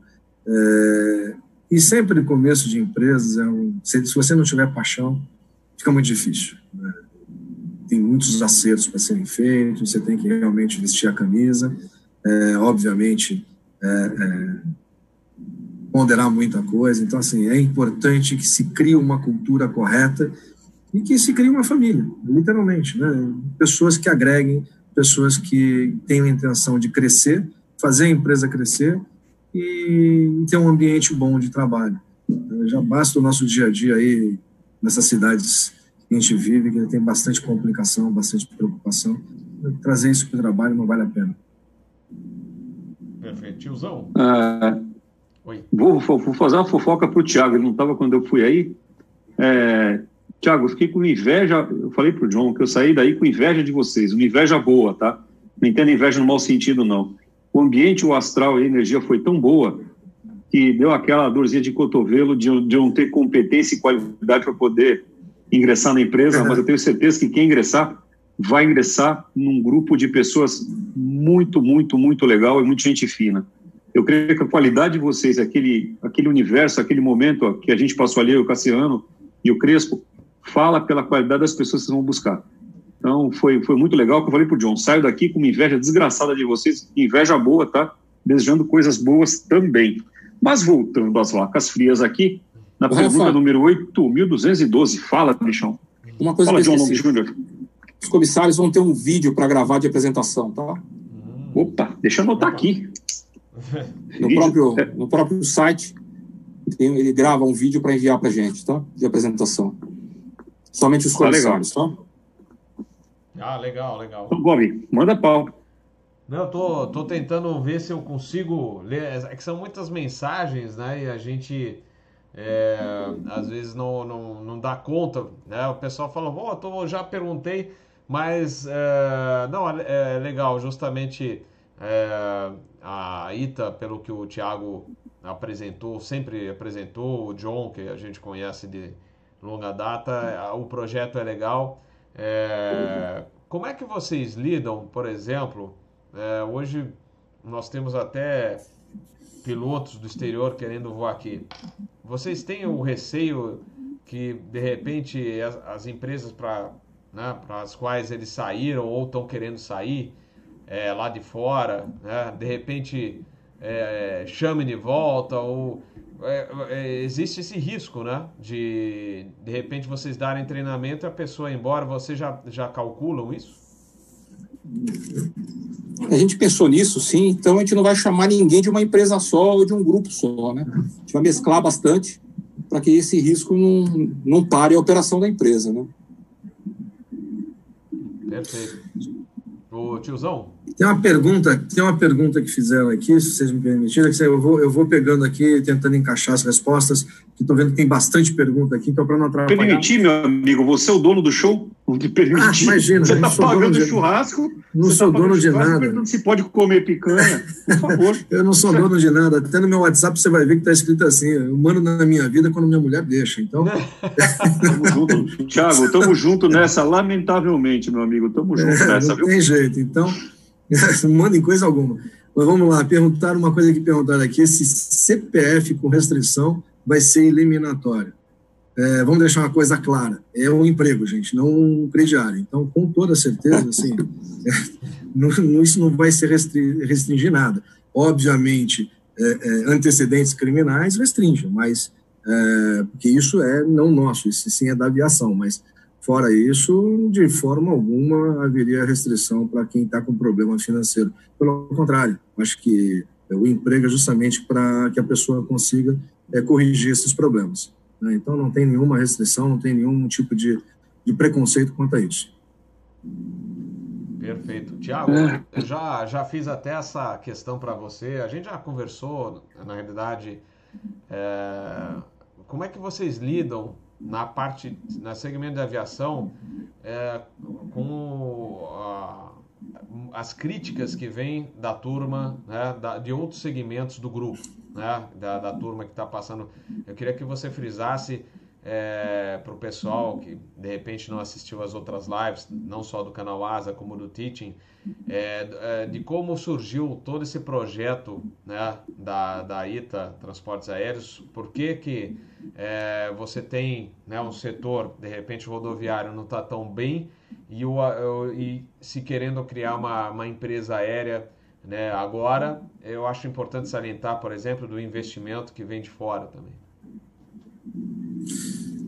É, e sempre no começo de empresas, é um, se, se, você não tiver paixão, fica muito difícil. Né? Tem muitos acertos para serem feitos, você tem que realmente vestir a camisa. É, obviamente, é, é ponderar muita coisa. Então, assim, é importante que se crie uma cultura correta e que se crie uma família, literalmente, né? Pessoas que agreguem, pessoas que tenham a intenção de crescer, fazer a empresa crescer e ter um ambiente bom de trabalho. Já basta o nosso dia a dia aí nessas cidades que a gente vive, que tem bastante complicação, bastante preocupação. Trazer isso para o trabalho não vale a pena. Perfeito. Tiozão? Uh, Vou, vou, fazer uma fofoca para o Thiago, ele não estava quando eu fui aí. É, Thiago, eu fiquei com inveja, eu falei para o John que eu saí daí com inveja de vocês, uma inveja boa, tá? Não entendo inveja no mau sentido, não. O ambiente, o astral e a energia foi tão boa que deu aquela dorzinha de cotovelo de, de não ter competência e qualidade para poder ingressar na empresa, mas eu tenho certeza que quem ingressar vai ingressar num grupo de pessoas muito, muito, muito legal e muito gente fina. Eu creio que a qualidade de vocês, aquele, aquele universo, aquele momento ó, que a gente passou ali, o Cassiano e o Crespo, fala pela qualidade das pessoas que vocês vão buscar. Então, foi, foi muito legal que eu falei para o John, saio daqui com uma inveja desgraçada de vocês, inveja boa, tá? Desejando coisas boas também. Mas voltando às vacas frias aqui, na Rafa, pergunta número 8.212, fala, bichão. Uma coisa fala, que eu John Júnior. Os comissários vão ter um vídeo para gravar de apresentação, tá? Opa, deixa eu anotar aqui. No próprio, no próprio site, ele grava um vídeo para enviar para a gente, tá? De apresentação. Somente os comissários, tá? Ah, legal, legal. Gobi, manda pau. Não, eu tô, tô tentando ver se eu consigo ler. É que são muitas mensagens, né? E a gente é, às vezes não, não, não dá conta, né? O pessoal fala, oh, tô, já perguntei, mas é, não, é, é legal, justamente é, a Ita, pelo que o Thiago apresentou, sempre apresentou, o John, que a gente conhece de longa data, o projeto é legal. É, como é que vocês lidam, por exemplo, é, hoje nós temos até pilotos do exterior querendo voar aqui. Vocês têm o receio que, de repente, as, as empresas para né, as quais eles saíram ou estão querendo sair é, lá de fora, né, de repente é, chamem de volta ou é, é, existe esse risco, né? De de repente vocês darem treinamento e a pessoa ir embora, vocês já, já calculam isso? A gente pensou nisso, sim. Então a gente não vai chamar ninguém de uma empresa só ou de um grupo só, né? A gente vai mesclar bastante para que esse risco não, não pare a operação da empresa, né? Perfeito. Ô, tiozão? Tem uma pergunta, tem uma pergunta que fizeram aqui, se vocês me permitirem, que eu vou, eu vou pegando aqui, tentando encaixar as respostas, que estou vendo que tem bastante pergunta aqui, então para não atrapalhar. Permitir, meu amigo, você é o dono do show? Permitir. Ah, imagina, você está pagando de... churrasco, não sou tá dono de nada. Se pode comer picanha, por favor. eu não sou dono de nada. Até no meu WhatsApp você vai ver que está escrito assim: eu mando na minha vida quando minha mulher deixa. Então. tamo junto. Tiago, tamo junto nessa, lamentavelmente, meu amigo. Tamo junto é, nessa, não viu? Tem jeito. Então, mandem coisa alguma. Mas vamos lá, perguntar uma coisa que perguntaram aqui: se CPF com restrição vai ser eliminatório. É, vamos deixar uma coisa clara: é um emprego, gente, não um crediário. Então, com toda certeza, assim, isso não vai se restringir, restringir nada. Obviamente, é, é, antecedentes criminais restringem, mas é, porque isso é não nosso, isso sim é da aviação, mas fora isso, de forma alguma haveria restrição para quem está com problema financeiro. Pelo contrário, acho que o emprego é justamente para que a pessoa consiga é, corrigir esses problemas. Né? Então, não tem nenhuma restrição, não tem nenhum tipo de, de preconceito quanto a isso. Perfeito. Tiago, é. eu já, já fiz até essa questão para você. A gente já conversou, na realidade, é, como é que vocês lidam na parte, na segmento de aviação, é, com a, as críticas que vêm da turma, né, da, de outros segmentos do grupo né, da, da turma que está passando. Eu queria que você frisasse é, para o pessoal que de repente não assistiu às outras lives, não só do canal Asa como do Teaching, é, é, de como surgiu todo esse projeto né, da, da ITA Transportes Aéreos, por que, que é, você tem né, um setor, de repente rodoviário não está tão bem e, o, e se querendo criar uma, uma empresa aérea né? Agora, eu acho importante salientar, por exemplo, do investimento que vem de fora também.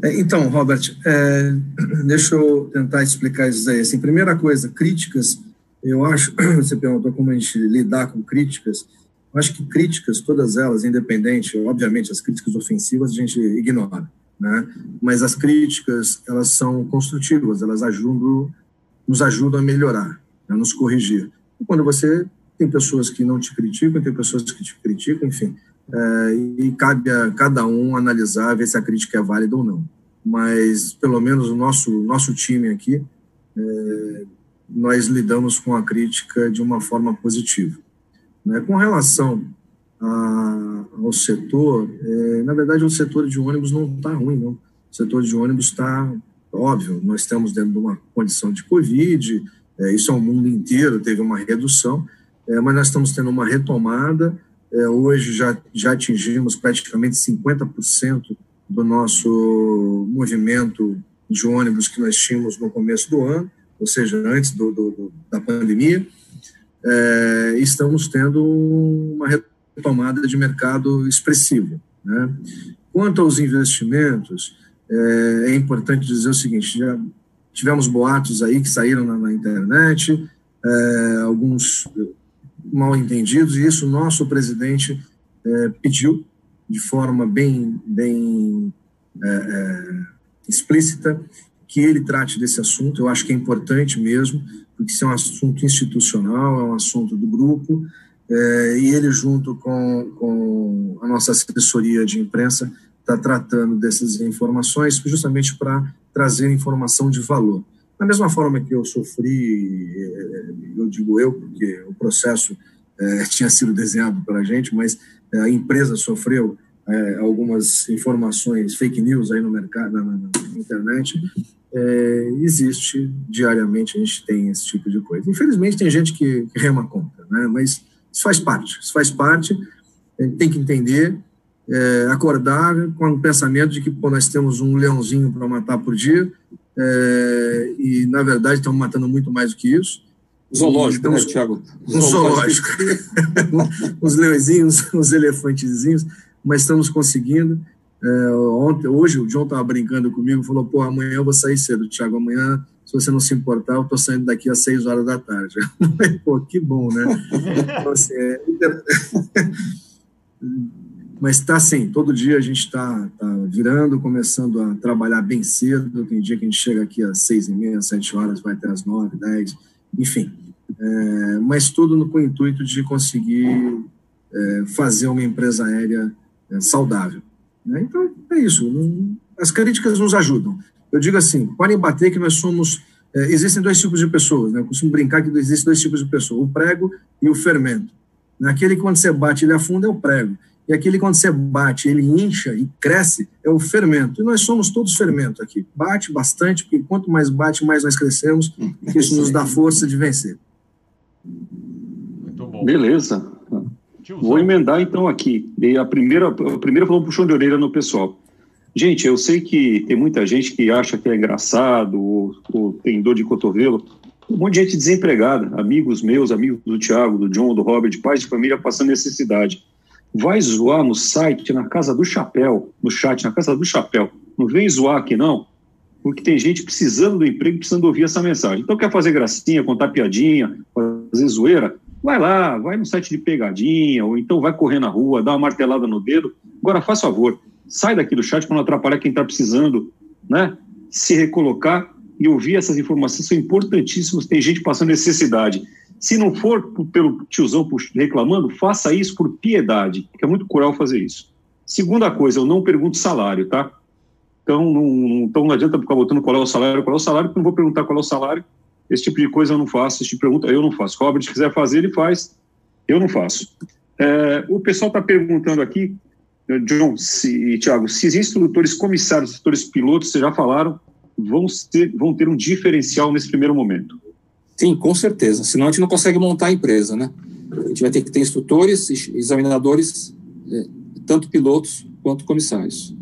É, então, Robert, é, deixa eu tentar explicar isso aí. Assim, primeira coisa, críticas, eu acho, você perguntou como a gente lidar com críticas, eu acho que críticas, todas elas, independente, obviamente, as críticas ofensivas a gente ignora, né? mas as críticas, elas são construtivas, elas ajudam, nos ajudam a melhorar, a nos corrigir. E quando você tem pessoas que não te criticam, tem pessoas que te criticam, enfim. É, e cabe a cada um analisar, ver se a crítica é válida ou não. Mas, pelo menos, o nosso, nosso time aqui, é, nós lidamos com a crítica de uma forma positiva. Né? Com relação a, ao setor, é, na verdade, o setor de ônibus não está ruim, não. O setor de ônibus está, óbvio, nós estamos dentro de uma condição de Covid, é, isso é o mundo inteiro, teve uma redução, é, mas nós estamos tendo uma retomada. É, hoje já, já atingimos praticamente 50% do nosso movimento de ônibus que nós tínhamos no começo do ano, ou seja, antes do, do, da pandemia. É, estamos tendo uma retomada de mercado expressiva. Né? Quanto aos investimentos, é, é, importante dizer o seguinte: já tivemos boatos aí que saíram na, na internet, é, alguns mal entendidos, e isso nosso presidente é, pediu de forma bem, bem é, é, explícita que ele trate desse assunto. Eu acho que é importante mesmo, porque isso é um assunto institucional, é um assunto do grupo, é, e ele, junto com, com a nossa assessoria de imprensa, está tratando dessas informações justamente para trazer informação de valor. Da mesma forma que eu sofri, é, eu digo eu, porque o processo é, tinha sido desenhado pela gente, mas é, a empresa sofreu é, algumas informações, fake news aí no mercado, na, na internet, é, existe diariamente, a gente tem esse tipo de coisa. Infelizmente tem gente que, que rema contra, né? mas isso faz parte, isso faz parte, tem que entender, é, acordar com o pensamento de que pô, nós temos um leãozinho para matar por dia, é, e na verdade estamos matando muito mais do que isso. Zoológico, então, né, Tiago? Um zoológico. uns leõezinhos, uns elefantezinhos, mas estamos conseguindo. É, ontem, hoje o John estava brincando comigo, falou: pô, amanhã eu vou sair cedo, Tiago. Amanhã, se você não se importar, eu estou saindo daqui às seis horas da tarde. pô, que bom, né? Então, assim, é... Mas está assim, todo dia a gente está tá virando, começando a trabalhar bem cedo. Tem dia que a gente chega aqui às seis e meia, sete horas, vai até às nove, dez, enfim. É, mas tudo no, com o intuito de conseguir é, fazer uma empresa aérea é, saudável. Né? Então, é isso. As críticas nos ajudam. Eu digo assim, podem bater que nós somos... É, existem dois tipos de pessoas, né? eu costumo brincar que existem dois tipos de pessoas, o prego e o fermento. Aquele que quando você bate ele afunda é o prego e aquele quando você bate, ele incha e cresce, é o fermento. E nós somos todos fermento aqui. Bate bastante, porque quanto mais bate, mais nós crescemos, e isso nos dá força de vencer. Muito bom. Beleza. Vou emendar então aqui. A primeira, a primeira falou um puxão de orelha no pessoal. Gente, eu sei que tem muita gente que acha que é engraçado ou, ou tem dor de cotovelo. Um monte de gente desempregada, amigos meus, amigos do Tiago, do John, do Robert, pais de família passando necessidade vai zoar no site, na casa do chapéu, no chat, na casa do chapéu. Não vem zoar aqui, não, porque tem gente precisando do emprego, precisando ouvir essa mensagem. Então, quer fazer gracinha, contar piadinha, fazer zoeira? Vai lá, vai no site de pegadinha, ou então vai correr na rua, dá uma martelada no dedo. Agora, faz favor, sai daqui do chat para não atrapalhar quem está precisando, né? Se recolocar e ouvir essas informações são importantíssimas. Tem gente passando necessidade. Se não for pelo tiozão reclamando, faça isso por piedade, que é muito cruel fazer isso. Segunda coisa, eu não pergunto salário, tá? Então não, então não adianta ficar botando qual é o salário, qual é o salário, porque não vou perguntar qual é o salário. Esse tipo de coisa eu não faço, esse tipo de pergunta eu não faço. Robert, se quiser fazer, ele faz, eu não faço. É, o pessoal está perguntando aqui, eh, John e Thiago, se existem instrutores comissários, instrutores pilotos, vocês já falaram, vão ter, vão ter um diferencial nesse primeiro momento. Sim, com certeza. Senão a gente não consegue montar a empresa, né? A gente vai ter que ter instrutores, examinadores, é, tanto pilotos quanto comissários.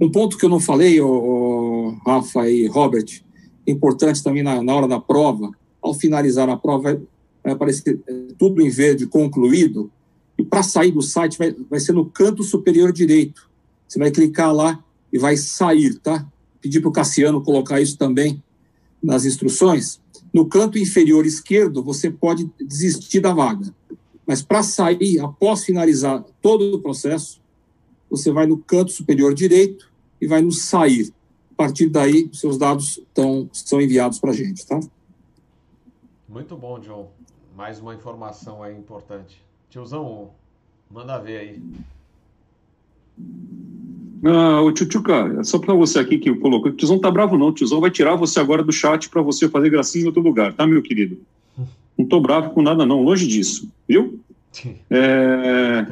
Um ponto que eu não falei, o Rafa e Robert, importante também na, na, hora da prova, ao finalizar a prova, vai, aparecer tudo em verde concluído, e para sair do site vai, vai ser no canto superior direito. Você vai clicar lá e vai sair, tá? Pedir para o Cassiano colocar isso também nas instruções. No canto inferior esquerdo, você pode desistir da vaga. Mas para sair, após finalizar todo o processo, você vai no canto superior direito e vai no sair. A partir daí, seus dados tão, são enviados para a gente, tá? Muito bom, John. Mais uma informação aí importante. Tiozão, manda ver aí. Ah, o Tchutchuca, é só para você aqui que colocou, o tiozão tá bravo não, o tiozão vai tirar você agora do chat para você fazer gracinha em outro lugar, tá, meu querido? Não tô bravo com nada não, longe disso, viu? É...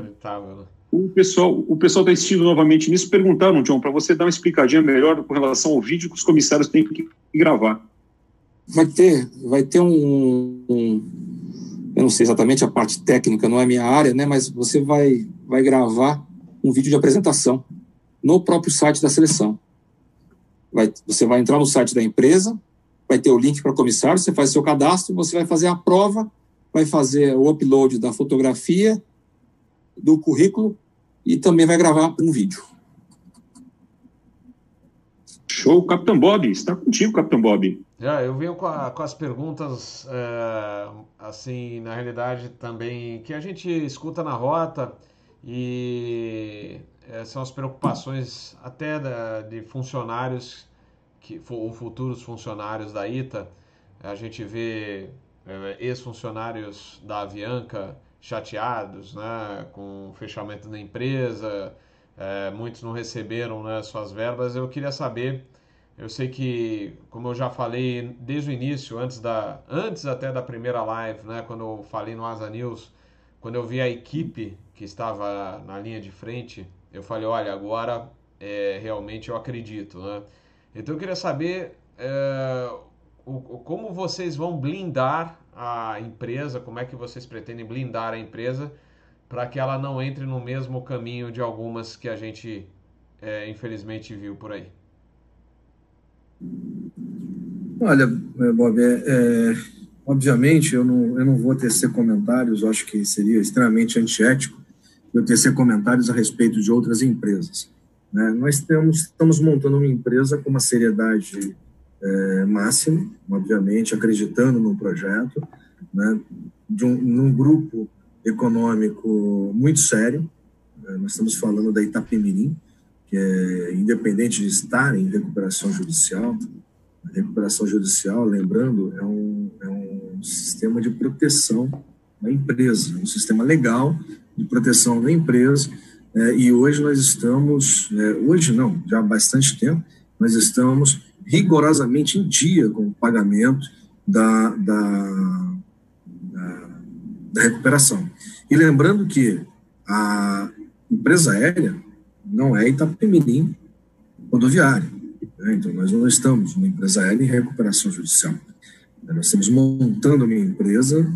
O pessoal o pessoal está insistindo novamente nisso, perguntaram, John, para você dar uma explicadinha melhor com relação ao vídeo que os comissários têm que gravar. Vai ter, vai ter um, um eu não sei exatamente a parte técnica, não é minha área, né, mas você vai, vai gravar um vídeo de apresentação no próprio site da seleção. Vai, você vai entrar no site da empresa, vai ter o link para comissário, você faz seu cadastro, você vai fazer a prova, vai fazer o upload da fotografia, do currículo e também vai gravar um vídeo. Show, Capitão Bob, está contigo, Capitão Bob. Já, eu venho com, a, com as perguntas, é, assim, na realidade também, que a gente escuta na rota e é, são as preocupações até da, de funcionários que ou futuros funcionários da ITA. A gente vê é, ex-funcionários da Avianca chateados né, com o fechamento da empresa, é, muitos não receberam né, suas verbas. Eu queria saber, eu sei que, como eu já falei desde o início, antes, da, antes até da primeira live, né, quando eu falei no Asa News, quando eu vi a equipe que estava na linha de frente, eu falei, olha, agora é, realmente eu acredito. Né? Então eu queria saber é, o, como vocês vão blindar a empresa, como é que vocês pretendem blindar a empresa para que ela não entre no mesmo caminho de algumas que a gente é, infelizmente viu por aí? Olha, é, Bob, é, é, obviamente eu não, eu não vou tecer comentários, eu acho que seria extremamente antiético eu tecer comentários a respeito de outras empresas. Né? Nós temos, estamos montando uma empresa com uma seriedade é, máxima, obviamente, acreditando no projeto, né? de um, num grupo econômico muito sério. Né? Nós estamos falando da Itapemirim, que é independente de estar em recuperação judicial. A recuperação judicial, lembrando, é um, é um sistema de proteção da empresa, um sistema legal de proteção da empresa. É, e hoje nós estamos, é, hoje não, já há bastante tempo, nós estamos rigorosamente em dia com o pagamento da, da, da, da recuperação. E lembrando que a empresa aérea não é Itapemirim rodoviária. Né? Então, nós não estamos numa empresa aérea em recuperação judicial. Nós estamos montando uma empresa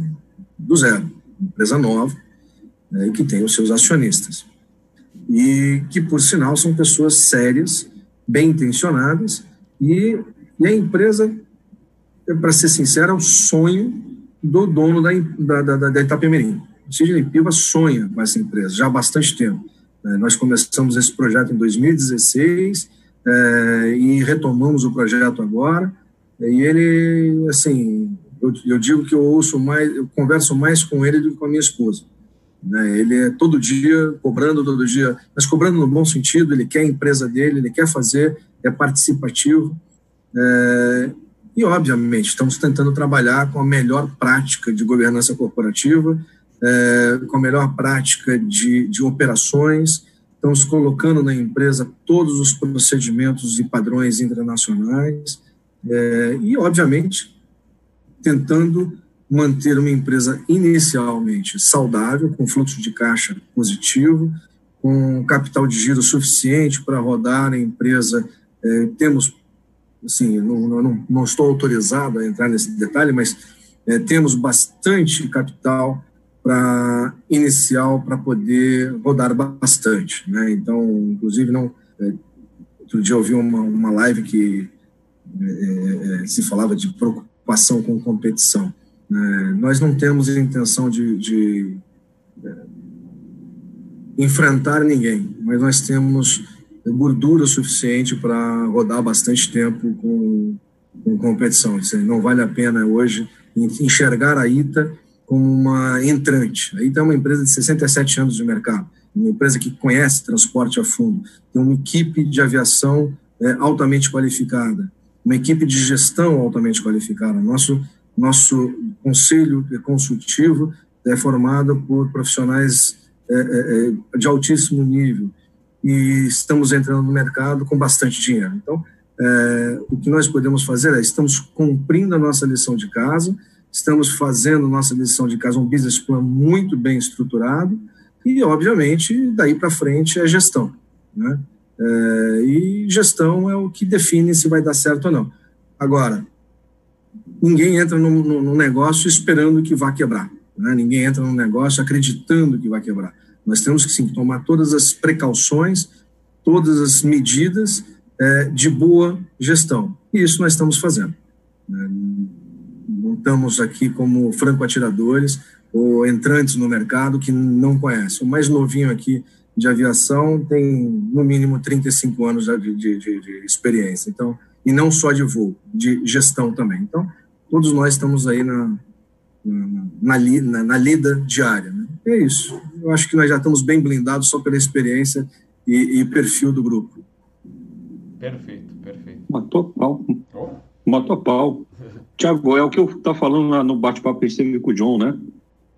do zero, uma empresa nova, né, que tem os seus acionistas. E que, por sinal, são pessoas sérias, bem intencionadas, e, e a empresa, para ser sincero, é o sonho do dono da, da, da, da Itapemirim. O Sidney Piva sonha com essa empresa já há bastante tempo. É, nós começamos esse projeto em 2016 é, e retomamos o projeto agora. E ele, assim, eu, eu, digo que eu ouço mais, eu converso mais com ele do que com a minha esposa. Né? Ele é todo dia cobrando, todo dia, mas cobrando no bom sentido. Ele quer a empresa dele, ele quer fazer, é participativo. É, e, obviamente, estamos tentando trabalhar com a melhor prática de governança corporativa, é, com a melhor prática de, de operações. Estamos colocando na empresa todos os procedimentos e padrões internacionais. É, e, obviamente, tentando manter uma empresa inicialmente saudável, com fluxo de caixa positivo, com capital de giro suficiente para rodar a empresa. É, temos, assim, não, não, não, estou autorizado a entrar nesse detalhe, mas é, temos bastante capital para inicial para poder rodar bastante, né? Então, inclusive, não. É, outro dia eu vi uma, uma live que é, é, se falava de preocupação com competição. É, nós não temos intenção de, de é, enfrentar ninguém, mas nós temos gordura suficiente para rodar bastante tempo com, com competição. Não vale a pena hoje enxergar a ITA como uma entrante. A ITA é uma empresa de 67 anos de mercado, uma empresa que conhece transporte a fundo, tem uma equipe de aviação é, altamente qualificada, uma equipe de gestão altamente qualificada. Nosso nosso conselho consultivo é formado por profissionais é, é, é, de altíssimo nível e estamos entrando no mercado com bastante dinheiro. Então, é, o que nós podemos fazer é estamos cumprindo a nossa lição de casa, estamos fazendo nossa lição de casa um business plan muito bem estruturado e, obviamente, daí para frente é gestão, né? É, e gestão é o que define se vai dar certo ou não. Agora, ninguém entra num, negócio esperando que vá quebrar. Né? Ninguém entra num negócio acreditando que vai quebrar. Nós temos que sim tomar todas as precauções, todas as medidas é, de boa gestão. E isso nós estamos fazendo. Né? Não estamos aqui como franco-atiradores ou entrantes no mercado que não conhecem. O mais novinho aqui de aviação tem, no mínimo, 35 anos de, de, de, de experiência. Então, e não só de voo, de gestão também. Então, todos nós estamos aí na, na, na, na lida diária. Né? é isso. Eu acho que nós já estamos bem blindados só pela experiência e, e perfil do grupo. Perfeito, perfeito. matou a pau. Matou a pau. Tiago, é o que eu estava falando lá no bate-papo que a gente teve com o John, né?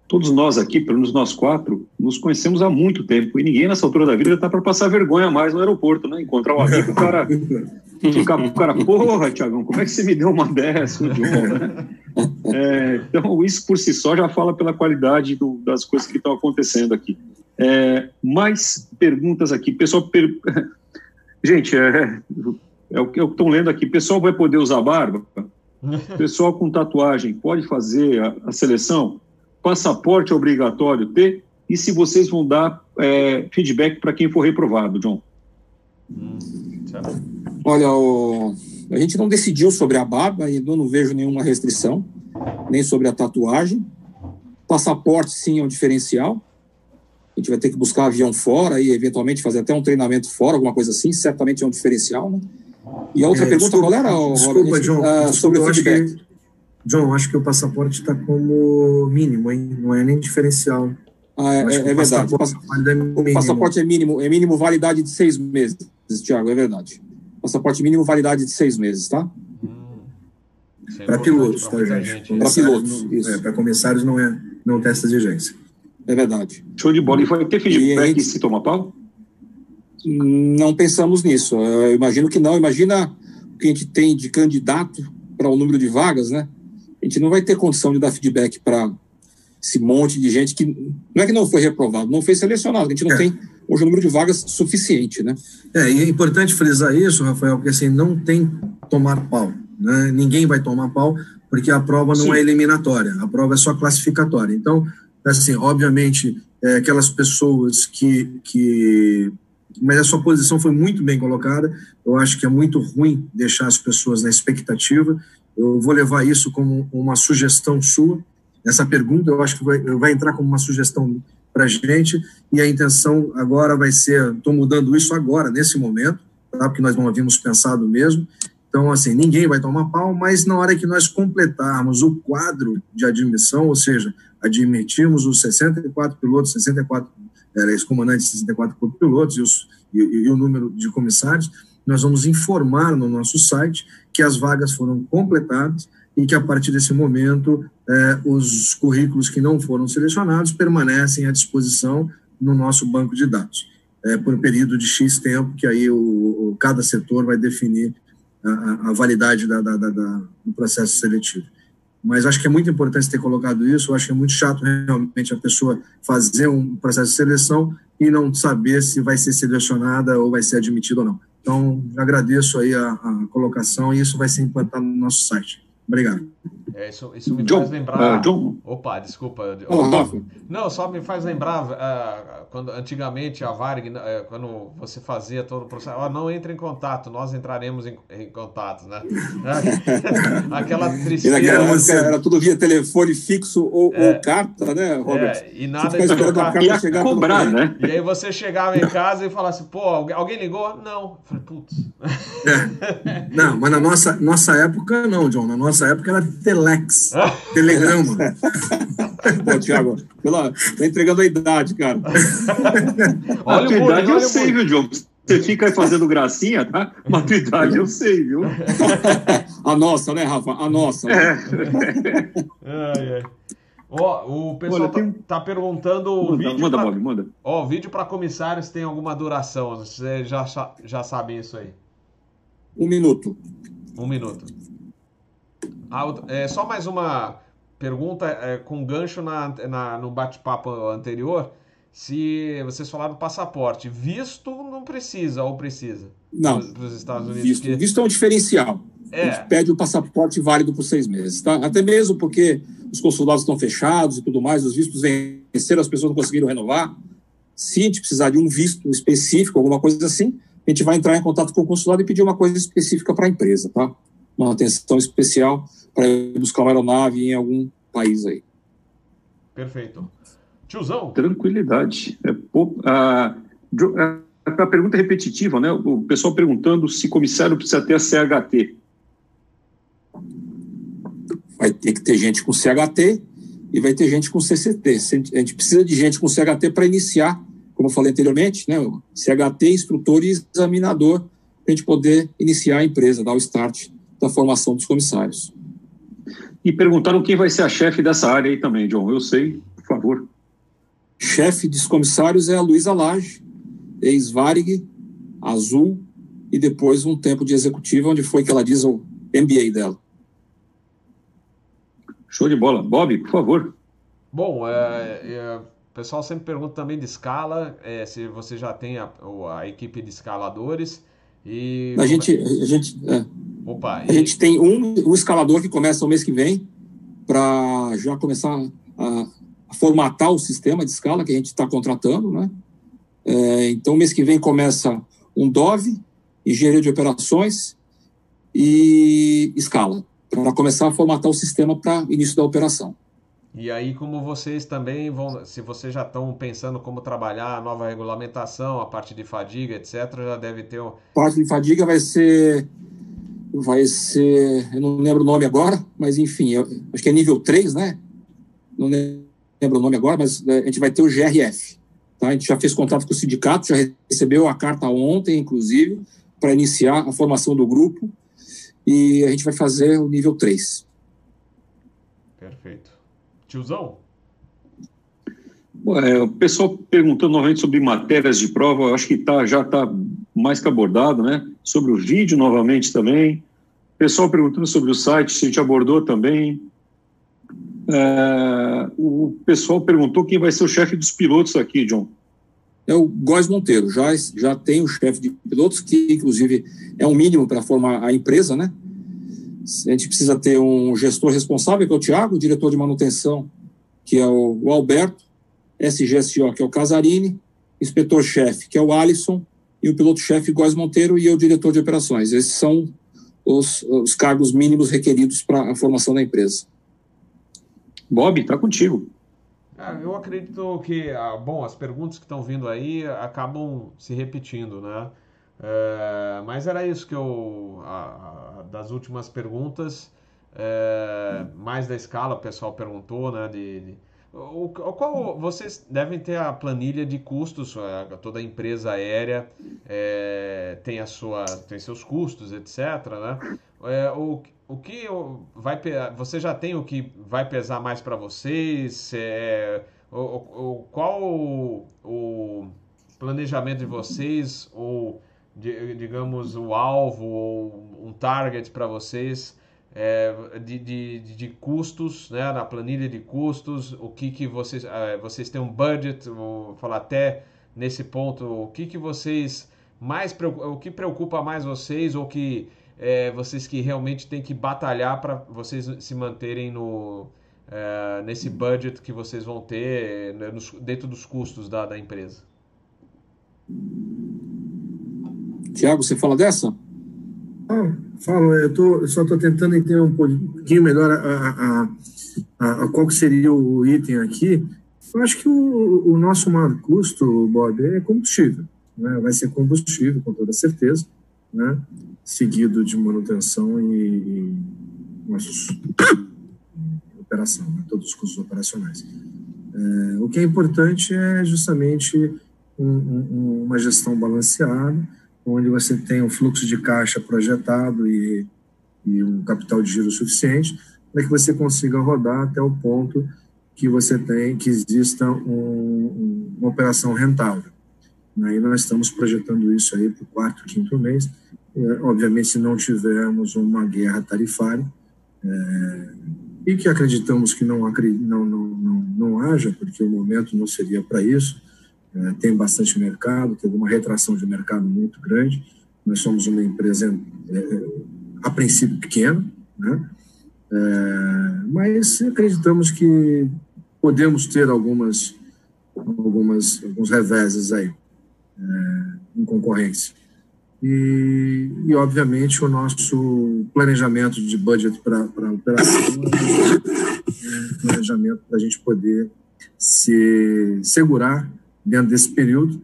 Todos nós aqui, pelo menos nós quatro, nos conhecemos há muito tempo e ninguém nessa altura da vida está para passar vergonha mais no aeroporto, né? Encontrar um amigo, o cara ficar o cara, porra, Tiagão, como é que você me deu uma dessa? É, então, isso por si só já fala pela qualidade do, das coisas que estão acontecendo aqui. É, mais perguntas aqui. Pessoal, per... gente, é, é, o que estão lendo aqui. Pessoal vai poder usar barba? Pessoal com tatuagem pode fazer a, a seleção? Passaporte é obrigatório ter? E se vocês vão dar é, feedback para quem for reprovado, John? Olha, o... a gente não decidiu sobre a barba, e não vejo nenhuma restrição, nem sobre a tatuagem. Passaporte, sim, é um diferencial. A gente vai ter que buscar avião fora e, eventualmente, fazer até um treinamento fora, alguma coisa assim. Certamente é um diferencial, né? E a outra é, pergunta, desculpa, qual era? Desculpa, John. Uh, desculpa, sobre o feedback. Que, John, acho que o passaporte está como mínimo, hein? Não é nem diferencial. Ah, é, é, é verdade. Passaporte é o passaporte é mínimo, é mínimo validade de seis meses, Tiago, é verdade. Passaporte mínimo validade de seis meses, tá? Hum, para pilotos, tá, gente? Para pilotos. É, para comissários não é não testa de agência. É verdade. Show de bola. E foi ter feedback gente... se toma pau? Não pensamos nisso. Eu imagino que não. Imagina o que a gente tem de candidato para o número de vagas, né? A gente não vai ter condição de dar feedback para esse monte de gente que não é que não foi reprovado, não foi selecionado. A gente não é. tem hoje o número de vagas suficiente, né? É, e é importante frisar isso, Rafael, porque assim, não tem tomar pau. Né? Ninguém vai tomar pau, porque a prova não Sim. é eliminatória, a prova é só classificatória. Então, assim, obviamente, é, aquelas pessoas que, que mas a sua posição foi muito bem colocada. Eu acho que é muito ruim deixar as pessoas na expectativa. Eu vou levar isso como uma sugestão sua. Essa pergunta eu acho que vai, vai entrar como uma sugestão para a gente e a intenção agora vai ser, estou mudando isso agora, nesse momento, tá? porque nós não havíamos pensado mesmo. Então, assim, ninguém vai tomar pau, mas na hora que nós completarmos o quadro de admissão, ou seja, admitimos os 64 pilotos, 64 era ex-comandante 64 pilotos e, os, e, e, o número de comissários, nós vamos informar no nosso site que as vagas foram completadas e que a partir desse momento eh, os currículos que não foram selecionados permanecem à disposição no nosso banco de dados eh, por um período de X tempo, que aí o, o cada setor vai definir a, a validade da, da, da, do processo seletivo mas acho que é muito importante ter colocado isso. Eu acho que é muito chato realmente a pessoa fazer um processo de seleção e não saber se vai ser selecionada ou vai ser admitida ou não. Então, agradeço aí a, a colocação e isso vai ser implantado no nosso site. Obrigado. É, isso, isso me John, faz lembrar. Uh, John. Opa, desculpa. Oh, não, só me faz lembrar uh, quando antigamente a Varig, uh, quando você fazia todo o processo, oh, não entre em contato, nós entraremos em, em contato, né? Aquela tristeza. Era, era, tudo via telefone fixo ou, é, ou carta, né, Robert? É, e nada de carta ia chegar cobrar, né? E aí você chegava em casa e falava assim, pô, alguém, ligou? Não. Eu falei, putz. É. Não, mas na nossa, nossa época, não, John. Na nossa época era Telex, telegrama. Pô, Thiago, pela, tá entregando a idade, cara. Olha a tua idade eu sei, viu, John? Você fica aí fazendo gracinha, tá? Mas a tua idade eu sei, viu? a nossa, né, Rafa? A nossa. Né? É. ai, ai. Ó, o pessoal Olha, tá, tem... tá, perguntando. Manda, vídeo manda, pra... Bob, manda. Ó, vídeo para comissários tem alguma duração? Vocês já, já sabem isso aí? Um minuto. Um minuto. Ah, é, só mais uma pergunta é, com gancho na, na no bate-papo anterior. Se vocês falaram do passaporte, visto não precisa ou precisa? Não. Para os Estados Unidos. Visto, que... visto é um diferencial. É. A gente pede o um passaporte válido por seis meses, tá? Até mesmo porque os consulados estão fechados e tudo mais, os vistos venceram, as pessoas não conseguiram renovar. Se a gente precisar de um visto específico, alguma coisa assim, a gente vai entrar em contato com o consulado e pedir uma coisa específica para a empresa, tá? Uma atenção especial para buscar uma aeronave em algum país aí. Perfeito. Tiozão. Tranquilidade. É, pô, a, a, pergunta é repetitiva, né? O pessoal perguntando se comissário precisa ter a CHT. Vai ter que ter gente com CHT e vai ter gente com CCT. A gente precisa de gente com CHT para iniciar, como eu falei anteriormente, né? CHT, instrutor e examinador a gente poder iniciar a empresa, dar o start da formação dos comissários. E perguntaram quem vai ser a chefe dessa área aí também, John. Eu sei, por favor. Chefe dos comissários é a Luísa Lage, ex-Varig, Azul, e depois um tempo de executiva, onde foi que ela diz o MBA dela. Show de bola. Bob, por favor. Bom, é, é, o pessoal sempre pergunta também de escala, é, se você já tem a, a, equipe de escaladores. E... A gente, a gente, Opa, a gente tem um, escalador que começa o mês que vem para já começar a, a, formatar o sistema de escala que a gente está contratando, né? É, então, mês que vem começa um Dove, engenharia de operações e escala, para começar a formatar o sistema para início da operação. E aí, como vocês também vão, se vocês já estão pensando como trabalhar a nova regulamentação, a parte de fadiga, etc., já deve ter um... A parte de fadiga vai ser, vai ser, eu não lembro o nome agora, mas enfim, eu, acho que é nível 3, né? Não lembro o nome agora, mas é, a gente vai ter o GRF. Tá? A gente já fez contato com o sindicato, já recebeu a carta ontem, inclusive, para iniciar a formação do grupo, e a gente vai fazer o nível 3. Perfeito. Tiozão? É, o pessoal perguntando novamente sobre matérias de prova, eu acho que tá, já está mais que abordado, né? Sobre o vídeo novamente também. Pessoal perguntando sobre o site, se a gente abordou também. É, o pessoal perguntou quem vai ser o chefe dos pilotos aqui, John. É o Góis Monteiro, já, já tem o chefe de pilotos, que inclusive é um mínimo para formar a empresa, né? A gente precisa ter um gestor responsável, que é o Tiago, o diretor de manutenção, que é o, o Alberto, SGSO, que é o Casarini, inspetor-chefe, que é o Alisson, e o piloto-chefe, Góes Monteiro, e o diretor de operações. Esses são os, os cargos mínimos requeridos para a formação da empresa. Bob, está contigo. Ah, eu acredito que, ah, bom, as perguntas que estão vindo aí acabam se repetindo, né? É, mas era isso que eu. A, a, das últimas perguntas, é, mais da escala, o pessoal perguntou, né? De, de o, qual vocês devem ter a planilha de custos, toda empresa aérea é, tem a sua tem seus custos, etc. Né? É, o, o que vai você já tem o que vai pesar mais para vocês? É, o, o, qual o, o planejamento de vocês ou digamos, o alvo ou um target para vocês é, de, de, de, custos, né, na planilha de custos, o que, que vocês, é, vocês têm um budget, vou falar até nesse ponto, o que, que vocês mais, o que preocupa mais vocês ou que é, vocês que realmente têm que batalhar para vocês se manterem no, é, nesse budget que vocês vão ter né, nos, dentro dos custos da, da empresa? Tiago, você fala dessa? Ah, eu, tô, eu só estou tentando entender um pouquinho melhor a, a, a, a, qual que seria o item aqui. Eu acho que o, o nosso maior custo, Bob, é combustível. Né? Vai ser combustível, com toda certeza, né? seguido de manutenção e, e nossos operação, né? todos os custos operacionais. É, o que é importante é justamente um, um, uma gestão balanceada, onde você tem um fluxo de caixa projetado e, e um capital de giro suficiente para que você consiga rodar até o ponto que você tem que exista um, uma operação rentável. Aí nós estamos projetando isso aí para o quarto, quinto mês. obviamente, se não tivermos uma guerra tarifária, é, e que acreditamos que não, não, não, não, não haja, porque o momento não seria para isso, é, tem bastante mercado, teve uma retração de mercado muito grande. Nós somos uma empresa, é, é, a princípio, pequena, né? É, mas acreditamos que podemos ter algumas, algumas, alguns reveses aí é, em concorrência. E, e, obviamente, o nosso planejamento de budget para a operação é um planejamento para a gente poder se segurar dentro desse período,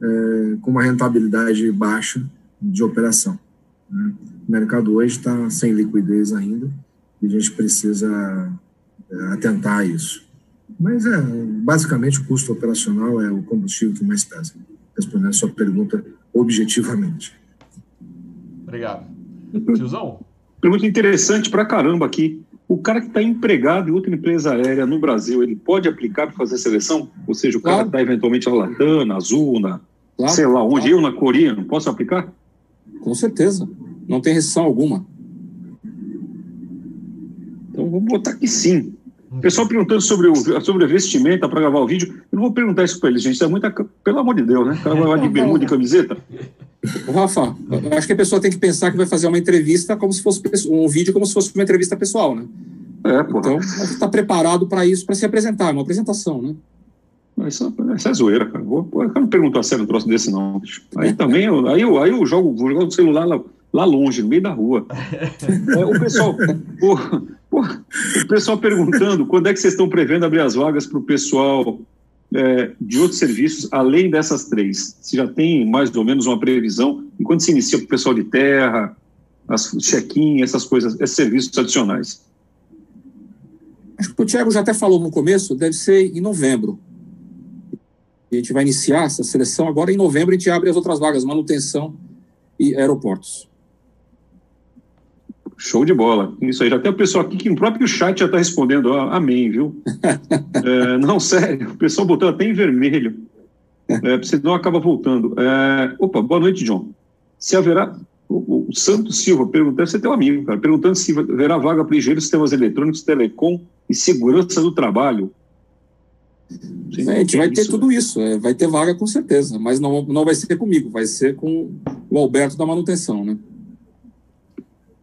é, com uma rentabilidade baixa de operação. Né? O mercado hoje está sem liquidez ainda e a gente precisa é, atentar a isso. Mas é, basicamente o custo operacional é o combustível que mais pesa, respondendo a sua pergunta objetivamente. Obrigado. Tiozão? Pergunta interessante pra caramba aqui. O cara que está empregado em outra empresa aérea no Brasil, ele pode aplicar para fazer seleção? Ou seja, o cara está claro. eventualmente na Latam, na Azul, na, claro, sei lá onde, claro. eu na Coreia, não posso aplicar? Com certeza. Não tem restrição alguma. Então vamos botar que sim. O pessoal perguntando sobre o, sobre a vestimenta para gravar o vídeo. Eu não vou perguntar isso para eles, gente. É muita. Pelo amor de Deus, né? O cara vai lá de bermuda e camiseta. Rafa, acho que a pessoa tem que pensar que vai fazer uma entrevista como se fosse um vídeo como se fosse uma entrevista pessoal, né? É, pô. Então, está preparado para isso, para se apresentar, é uma apresentação, né? Isso, isso é zoeira, cara. Vou, eu não pergunto a sério um troço desse, não. Aí também, eu, aí, eu, aí eu jogo, vou jogar celular lá, lá longe, no meio da rua. É, o pessoal, o, o, pessoal perguntando quando é que vocês estão prevendo abrir as vagas para o pessoal é, de outros serviços, além dessas três? Se já tem mais ou menos uma previsão, e quando se inicia para o pessoal de terra, as check-in, essas coisas, esses serviços adicionais? Acho que o Thiago já até falou no começo, deve ser em novembro. A gente vai iniciar essa seleção agora em novembro, a gente abre as outras vagas, manutenção e aeroportos. Show de bola. Isso aí. Já tem o pessoal aqui que no próprio chat já está respondendo ó, amém, viu? é, não, sério. O pessoal botou até em vermelho. É, senão acaba voltando. É, opa, boa noite, John. Se haverá. O, o Santos Silva perguntando, você tem um amigo, cara, perguntando se haverá vaga para engenheiro de sistemas eletrônicos, telecom e segurança do trabalho. Sim, a gente vai ter tudo isso, é, vai ter vaga com certeza, mas não, não vai ser comigo, vai ser com o Alberto da manutenção, né?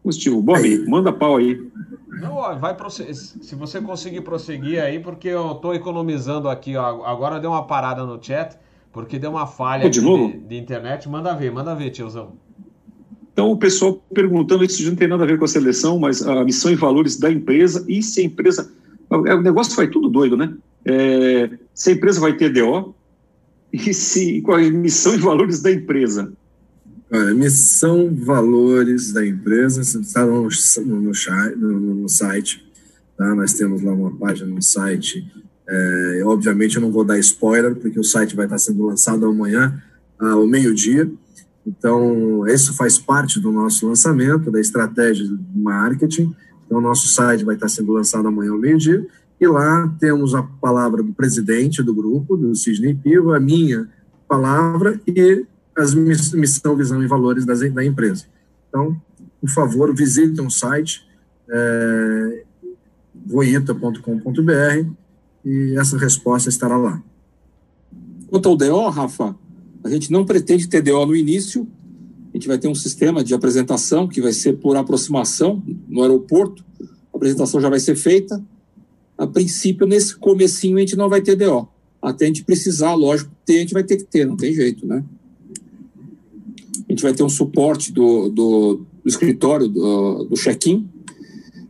Positivo. Bob, manda pau aí. Não, vai se você conseguir prosseguir aí, porque eu estou economizando aqui, ó, agora deu uma parada no chat, porque deu uma falha de, de, de, internet. Manda ver, manda ver, tiozão. Então, o pessoal perguntando, isso não tem nada a ver com a seleção, mas a missão e valores da empresa e se a empresa. O negócio vai tudo doido, né? é, se a empresa vai ter DO e se, qual é a missão e valores da empresa. Olha, missão, valores da empresa, está no, no, no, no site, tá? nós temos lá uma página no site, é, obviamente eu não vou dar spoiler, porque o site vai estar sendo lançado amanhã, ao meio-dia, então isso faz parte do nosso lançamento, da estratégia de marketing, então nosso site vai estar sendo lançado amanhã ao meio-dia, e lá temos a palavra do presidente do grupo, do Sidney Piva, a minha palavra e as missão, visão e valores das, da empresa. Então, por favor, visitem o site é, voita.com.br e essa resposta estará lá. Quanto ao DO, Rafa, a gente não pretende ter DO no início, a gente vai ter um sistema de apresentação que vai ser por aproximação no aeroporto, a apresentação já vai ser feita, a princípio, nesse comecinho, a gente não vai ter DO. Até a gente precisar, lógico, ter, a gente vai ter que ter, não tem jeito, né? A gente vai ter um suporte do, do, do escritório, do, do check-in,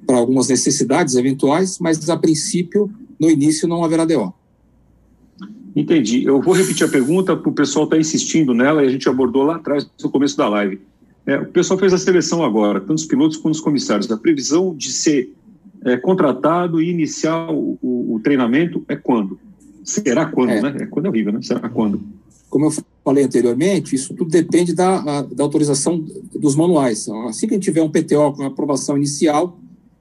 para algumas necessidades eventuais, mas a princípio, no início, não haverá DO. Entendi. Eu vou repetir a pergunta, para o pessoal estar tá insistindo nela, e a gente abordou lá atrás, no começo da live. É, o pessoal fez a seleção agora, tanto os pilotos quanto os comissários. A previsão de ser é, contratado e iniciar o, o, o, treinamento é quando? Será quando, é. né? É quando é horrível, né? Será quando? Como eu falei anteriormente, isso tudo depende da, da autorização dos manuais. Assim que a gente tiver um PTO com aprovação inicial,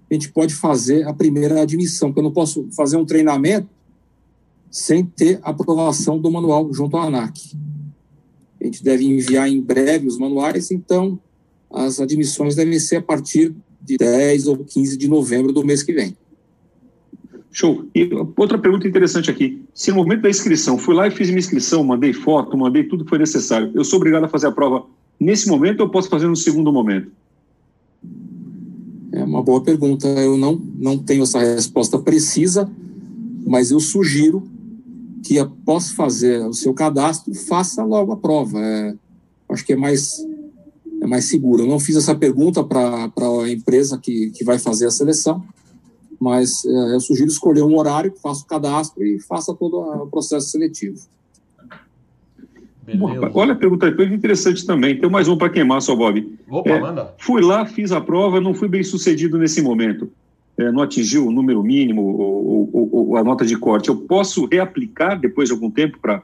a gente pode fazer a primeira admissão, porque eu não posso fazer um treinamento sem ter aprovação do manual junto à ANAC. A gente deve enviar em breve os manuais, então as admissões devem ser a partir de 10 ou 15 de novembro do mês que vem. Show. E outra pergunta interessante aqui. Se no momento da inscrição, fui lá e fiz minha inscrição, mandei foto, mandei tudo que foi necessário, eu sou obrigado a fazer a prova nesse momento ou posso fazer no segundo momento? É uma boa pergunta. Eu não, não tenho essa resposta precisa, mas eu sugiro que após fazer o seu cadastro, faça logo a prova. É, acho que é mais é mais seguro. Eu não fiz essa pergunta para a empresa que, que vai fazer a seleção, mas é, eu sugiro escolher um horário, faça o cadastro e faça todo o processo seletivo. olha a pergunta depois interessante também. Tem mais um para queimar, só Bob. Opa, é, manda. Fui lá, fiz a prova, não fui bem sucedido nesse momento. É, não atingiu o número mínimo ou, ou, ou, a nota de corte. Eu posso reaplicar depois de algum tempo para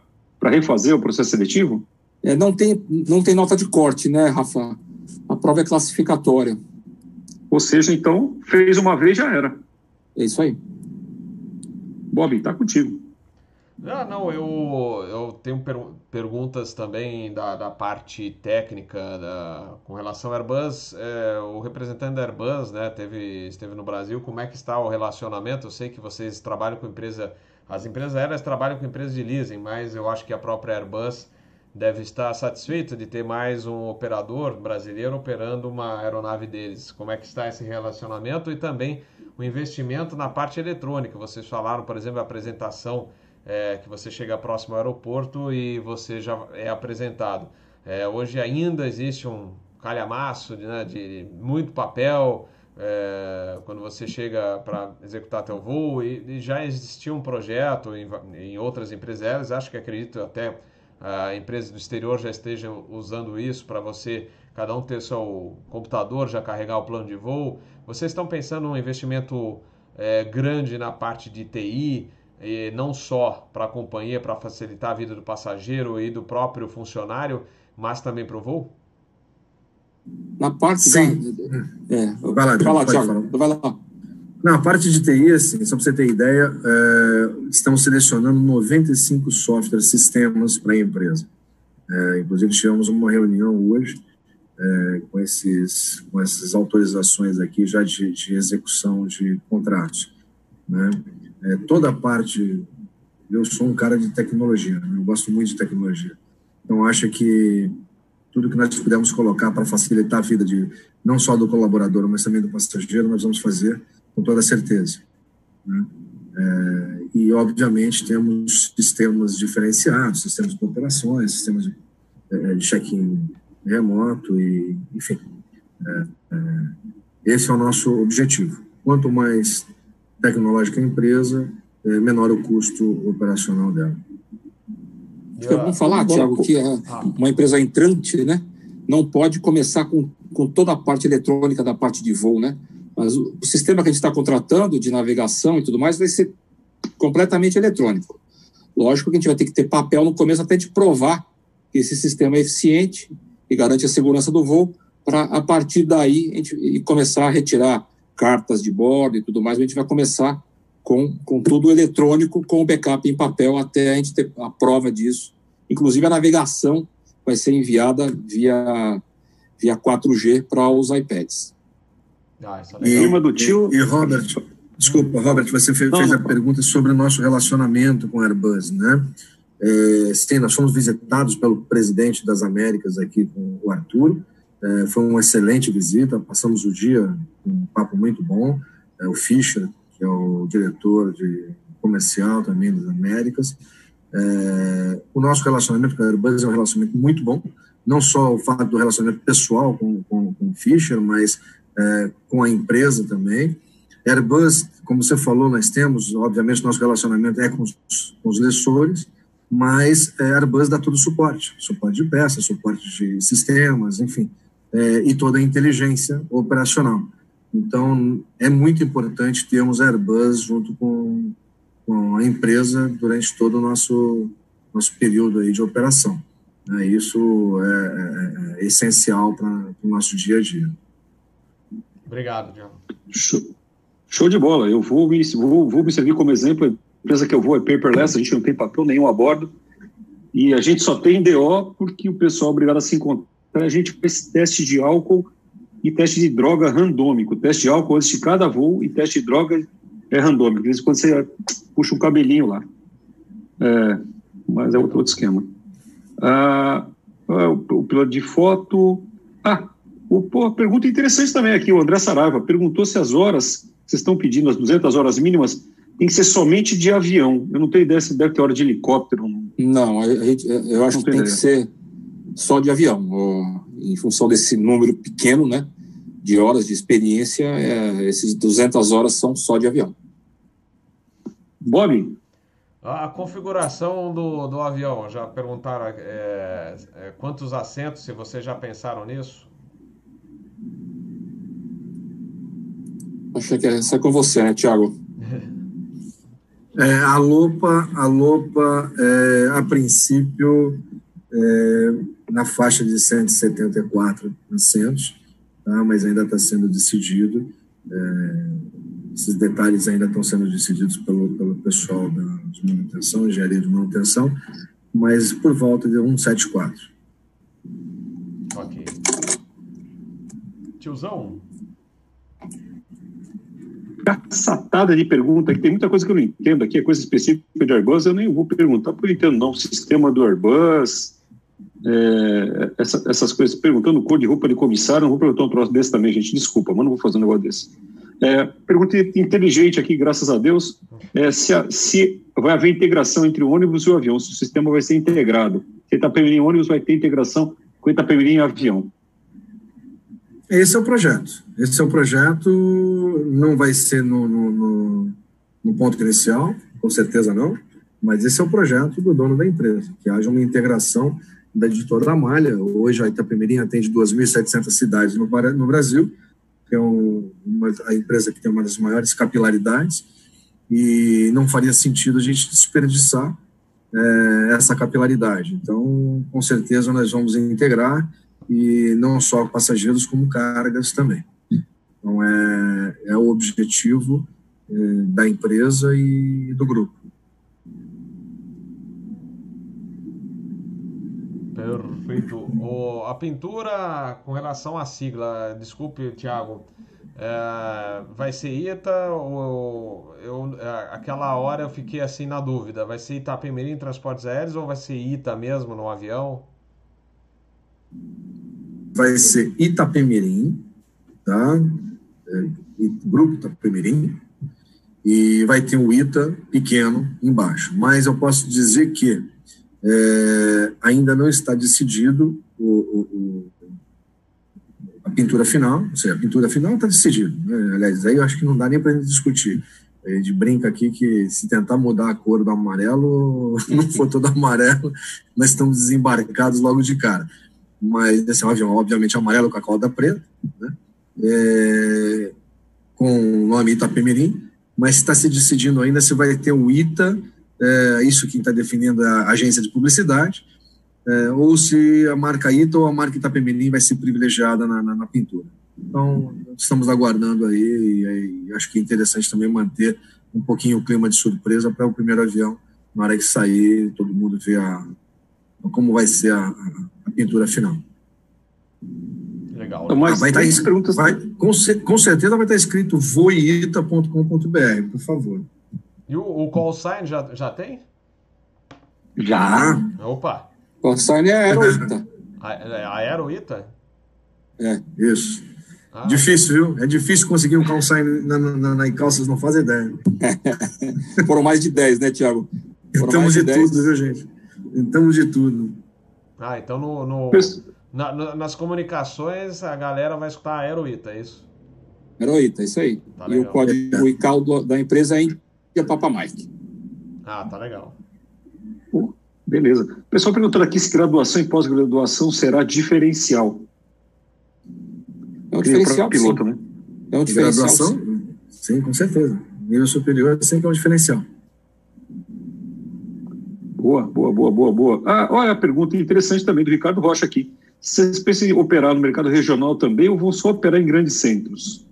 refazer o processo seletivo? É, não, tem, não tem nota de corte, né, Rafa? A prova é classificatória. Ou seja, então, fez uma vez já era. É isso aí. Bob, está contigo. Ah, não, eu, eu tenho per perguntas também da, da parte técnica da, com relação ao Airbus. É, o representante da Airbus né, teve, esteve no Brasil. Como é que está o relacionamento? Eu sei que vocês trabalham com empresa, as empresas aéreas trabalham com empresas de leasing, mas eu acho que a própria Airbus deve estar satisfeita de ter mais um operador brasileiro operando uma aeronave deles. Como é que está esse relacionamento e também o investimento na parte eletrônica? Vocês falaram, por exemplo, a apresentação é, que você chega próximo ao aeroporto e você já é apresentado. É, hoje ainda existe um calhamaço de, né, de muito papel é, quando você chega para executar teu voo e, e, já existia um projeto em, em outras empresas aéreas, acho que acredito até a empresa do exterior já esteja usando isso para você, cada um ter seu computador, já carregar o plano de voo. Vocês estão pensando num investimento é, grande na parte de TI, e não só para a companhia, para facilitar a vida do passageiro e do próprio funcionário, mas também para o voo? Na parte Sim. Da... É. Vai lá, Vai lá, Thiago. Vai lá. Não, a parte de TI, assim, só para você ter ideia, é, estamos selecionando 95 softwares, sistemas para a empresa. É, inclusive, tivemos uma reunião hoje é, com, esses, com essas autorizações aqui já de, de execução de contratos. Né? é, toda a parte. Eu sou um cara de tecnologia, né? eu gosto muito de tecnologia. Então, acho que tudo que nós pudermos colocar para facilitar a vida de não só do colaborador, mas também do passageiro, nós vamos fazer com toda certeza. Né? É, e, obviamente, temos sistemas diferenciados, sistemas de operações, sistemas de, é, de check-in remoto, e, enfim. É, é esse é o nosso objetivo. Quanto mais tecnológica a empresa, é, menor o custo operacional dela. Bom falar, Tiago, que é uma empresa entrante, né, não pode começar com, com toda a parte eletrônica da parte de voo, né? Mas o, o sistema que a gente está contratando de navegação e tudo mais vai ser completamente eletrônico. Lógico que a gente vai ter que ter papel no começo até de provar que esse sistema é eficiente e garante a segurança do voo, para a partir daí a gente começar a retirar cartas de bordo e tudo mais, a gente vai começar com, com tudo eletrônico, com o backup em papel, até a gente ter a prova disso. Inclusive, a navegação vai ser enviada via, via 4G para os iPads. Ah, é e, do tio... e, Robert, desculpa, Robert, você fez, fez a pergunta sobre o nosso relacionamento com a Airbus, né? É, sim, nós fomos visitados pelo presidente das Américas aqui, com o Arturo, é, foi uma excelente visita, passamos o dia um papo muito bom. É, o Fischer, que é o diretor de comercial também das Américas. O nosso relacionamento com a Airbus é um relacionamento muito bom, não só o fato do relacionamento pessoal com, com, com o Fischer, mas com a empresa também. Airbus, como você falou, nós temos, obviamente, nosso relacionamento é com os, com os lessores, mas a Airbus dá todo o suporte, suporte de peças, suporte de sistemas, enfim é, e toda a inteligência operacional. Então, é muito importante termos Airbus junto com, com a empresa durante todo o nosso, nosso período aí de operação. É, isso é, é, é essencial para o nosso dia a dia. Obrigado, Diego. Show, show de bola. Eu vou me, vou, vou me servir como exemplo. A empresa que eu vou é paperless, a gente não tem papel nenhum a bordo. E a gente só tem DO porque o pessoal é obrigado a se encontrar a gente esse teste de álcool e teste de droga randômico. Teste de álcool antes de cada voo e teste de droga é randômico. De vez em quando você puxa um cabelinho lá. É, mas é outro, outro esquema. Ah, ah o, o piloto de foto. Ah, o, pô, pergunta interessante também aqui. O André Saraiva perguntou se as horas vocês estão pedindo, as 200 horas mínimas, tem que ser somente de avião. Eu não tenho ideia se deve ter hora de helicóptero. Não, a gente, eu acho que tem ideia. que ser só de avião. Em função desse número pequeno, né, de horas de experiência, é, esses 200 horas são só de avião. Bob? A configuração do, do avião, já perguntaram é, é, quantos assentos, se vocês já pensaram nisso? Acho que é, é com você, né, Tiago? É, a Lopa, a Lopa é, a princípio, é, na faixa de 174 assentos. tá? mas ainda está sendo decidido. É, esses detalhes ainda estão sendo decididos pelo, pelo pessoal da, de manutenção, engenharia de manutenção, mas por volta de 174. Ok. Tiozão? Caçatada de pergunta, que tem muita coisa que eu não entendo aqui, é coisa específica de Airbus, eu nem vou perguntar, porque eu entendo não, sistema do Airbus, é, essa, essas coisas, perguntando cor de roupa de comissário, não vou perguntar um troço desse também, gente, desculpa, mas não vou fazer um negócio desse. É, pergunta inteligente aqui, graças a Deus, é, se, a, se, vai haver integração entre o ônibus e o avião, se o sistema vai ser integrado. Se Itapemirim ônibus vai ter integração com Itapemirim avião. Esse é o projeto. Esse é o projeto, não vai ser no, no, no, no ponto inicial, com certeza não, mas esse é o projeto do dono da empresa, que haja uma integração da editora da Malha. Hoje a Itapemirim atende 2.700 cidades no, no Brasil, que é um, uma, a empresa que tem uma das maiores capilaridades, e não faria sentido a gente desperdiçar é, essa capilaridade. Então, com certeza, nós vamos integrar, e não só passageiros, como cargas também. Então, é, é o objetivo é, da empresa e do grupo. Perfeito. O, a pintura, com relação à sigla, desculpe, Tiago, é, vai ser ITA ou eu, é, aquela hora eu fiquei assim na dúvida, vai ser Itapemirim Transportes Aéreos ou vai ser ITA mesmo no avião? Vai ser Itapemirim, tá? É, Grupo Itapemirim, e vai ter um ITA pequeno embaixo. Mas eu posso dizer que é, ainda não está decidido o, o, a pintura final, ou seja, a pintura final está decidida. Né? Aliás, aí eu acho que não dá nem para discutir. A gente brinca aqui que se tentar mudar a cor do amarelo, não for todo amarelo, nós estamos desembarcados logo de cara. Mas esse é um avião, obviamente, amarelo com a cauda preta, né? é, com o nome Itapemirim, mas está se decidindo ainda se vai ter o ITA é, isso quem está definindo é a agência de publicidade, é, ou se a marca Ita ou a marca Itapemirim vai ser privilegiada na, na, na pintura. Então, estamos aguardando aí, e, e, acho que é interessante também manter um pouquinho o clima de surpresa para o primeiro avião, na hora que sair, todo mundo ver como vai ser a pintura final. Legal. Então, mas vai estar escrito, vai, com, com certeza vai estar escrito voita.com.br, por favor. E o, o call sign já, já tem? Já. Opa. Call sign é Aeroita. A, é Aeroita? É, isso. Ah. Difícil, viu? É difícil conseguir um call sign na, na, na ICAO, vocês não fazem ideia. Foram mais de 10, né, Tiago? Tentamos de, de tudo, viu, gente? Tentamos de tudo. Ah, então no, no na, no, nas comunicações a galera vai escutar Aeroita, é isso? Aeroita, isso aí. Tá e o código ICAO da empresa é e a Papa Mike. Ah, tá legal. Beleza. O pessoal perguntando aqui se graduação e pós-graduação será diferencial. É um diferencial, piloto, sim. né? É um diferencial, graduação? Sim. sim, com certeza. Nível superior sempre é um diferencial. Boa, boa, boa, boa, boa. Ah, olha a pergunta interessante também do Ricardo Rocha aqui. Vocês pensam em operar no mercado regional também ou vão só operar em grandes centros?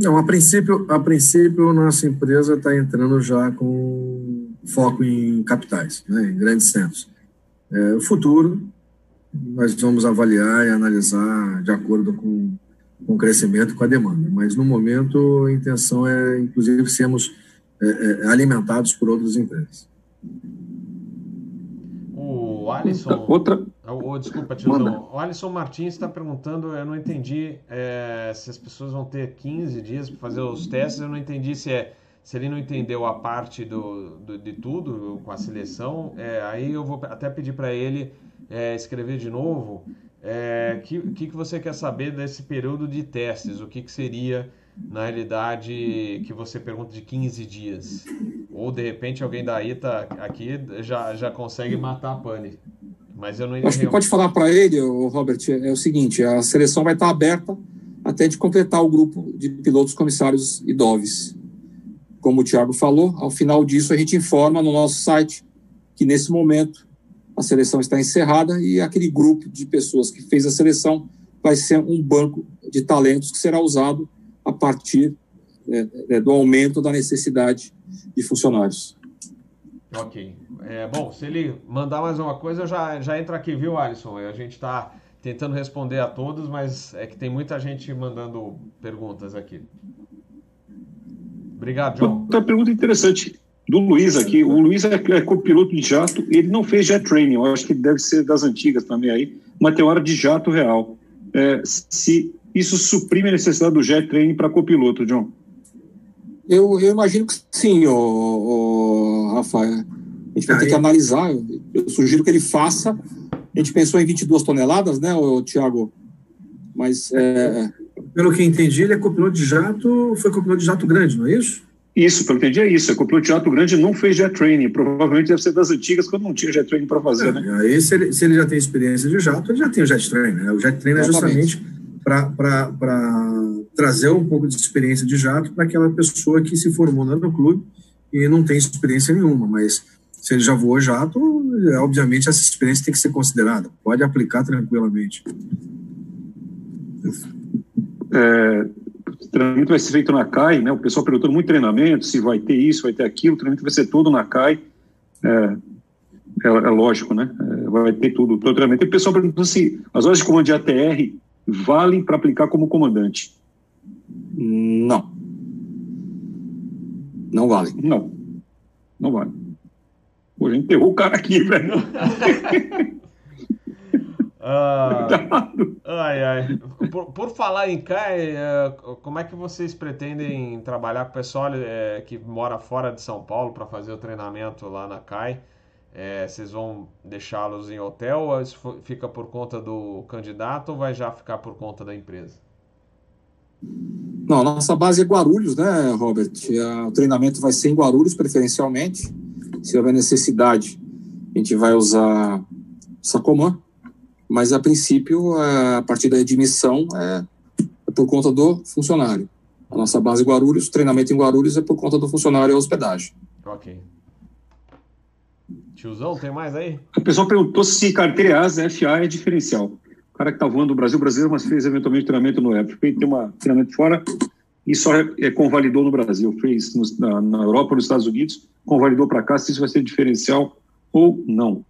Não, a princípio, a princípio nossa empresa está entrando já com foco em capitais, né, em grandes centros. É, o futuro, nós vamos avaliar e analisar de acordo com, com o crescimento, com a demanda. Mas, no momento, a intenção é, inclusive, sermos é, é, alimentados por outras empresas. O Alisson. Outra. Oh, desculpa, tiozão. O Alisson Martins está perguntando, eu não entendi é, se as pessoas vão ter 15 dias para fazer os testes, eu não entendi se é. Se ele não entendeu a parte do, do de tudo com a seleção, é, aí eu vou até pedir para ele é, escrever de novo. O é, que, que, que você quer saber desse período de testes? O que, que seria na realidade, que você pergunta de 15 dias. Ou, de repente, alguém da ITA aqui já, já consegue matar a pane. Mas eu não Acho que pode falar para ele, Robert, é o seguinte, a seleção vai estar aberta até de completar o grupo de pilotos, comissários e DOVs. Como o Thiago falou, ao final disso a gente informa no nosso site que, nesse momento, a seleção está encerrada e aquele grupo de pessoas que fez a seleção vai ser um banco de talentos que será usado partir é, é, do aumento da necessidade de funcionários. Ok. É, bom, se ele mandar mais uma coisa, já, já entro aqui, viu, Alisson? A gente está tentando responder a todos, mas é que tem muita gente mandando perguntas aqui. Obrigado, João. Outra pergunta interessante do Luiz aqui. O Luiz é, é copiloto de jato, ele não fez jet training, eu acho que deve ser das antigas também aí, mas tem hora de jato real. É, se isso suprime a necessidade do jet training para copiloto, John? Eu, eu imagino que sim, o, o Rafael. A gente vai ter que analisar. Eu sugiro que ele faça. A gente pensou em 22 toneladas, né, o Tiago? Mas. É... Pelo que entendi, ele é copiloto de jato, foi copiloto de jato grande, não é isso? Isso, pelo que entendi é isso. É copiloto de jato grande não fez jet training. Provavelmente deve ser das antigas, quando não tinha jet training para fazer, é, né? Aí, se ele, se ele já tem experiência de jato, ele já tem o jet training. Né? O jet training é justamente para trazer um pouco de experiência de jato para aquela pessoa que se formou no clube e não tem experiência nenhuma, mas se ele já voou jato, é, obviamente essa experiência tem que ser considerada, pode aplicar tranquilamente. É, treinamento vai ser feito na CAI, né? O pessoal perguntando muito treinamento, se vai ter isso, vai ter aquilo, o treinamento vai ser todo na CAI. É, é, é lógico, né? É, vai ter tudo, todo treinamento. E o pessoal perguntando se as horas de comando de ATR valem para aplicar como comandante? Não. Não vale. Não. Não vale. Pô, a gente enterrou o cara aqui, velho. Ah, ai, ai. Por, por, falar em CAI, é, como é que vocês pretendem trabalhar com o pessoal é, que mora fora de São Paulo para fazer o treinamento lá na CAI? É, vocês vão deixá-los em hotel ou isso fica por conta do candidato ou vai já ficar por conta da empresa? Não, nossa base é Guarulhos, né, Robert? O treinamento vai ser em Guarulhos, preferencialmente. Se houver necessidade, a gente vai usar Sacomã, mas a princípio, a partir da admissão, é, é por conta do funcionário. A nossa base é Guarulhos, treinamento em Guarulhos é por conta do funcionário e hospedagem. Ok. Tiozão, tem mais aí? O pessoal perguntou se carteira ASA FA é diferencial. O cara que está voando no Brasil brasileiro, mas fez eventualmente treinamento no EF. Tem um treinamento fora e só é, é, convalidou no Brasil. Fez no, na, na, Europa, nos Estados Unidos, convalidou para cá, se isso vai ser diferencial ou não.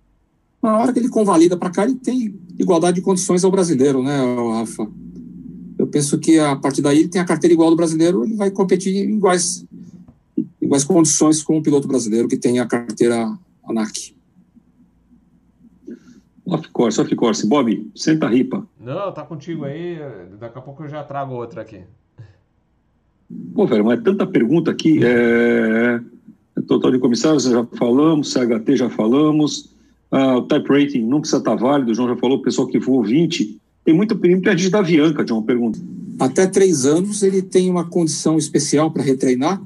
Na hora que ele convalida para cá, ele tem igualdade de condições ao brasileiro, né, Rafa? Eu penso que a partir daí ele tem a carteira igual do brasileiro, ele vai competir em iguais, iguais condições com o piloto brasileiro que tem a carteira ANAC. Off course, off course. Bob, senta a ripa. Não, tá contigo aí. Daqui a pouco eu já trago outra aqui. Pô, velho, mas é tanta pergunta aqui. É... é total de comissários já falamos, CHT já falamos. Ah, o type rating não precisa estar válido, o João já falou, o pessoal que voou 20. Tem muita muita gente da Avianca, João, pergunta. Até três anos ele tem uma condição especial para retreinar.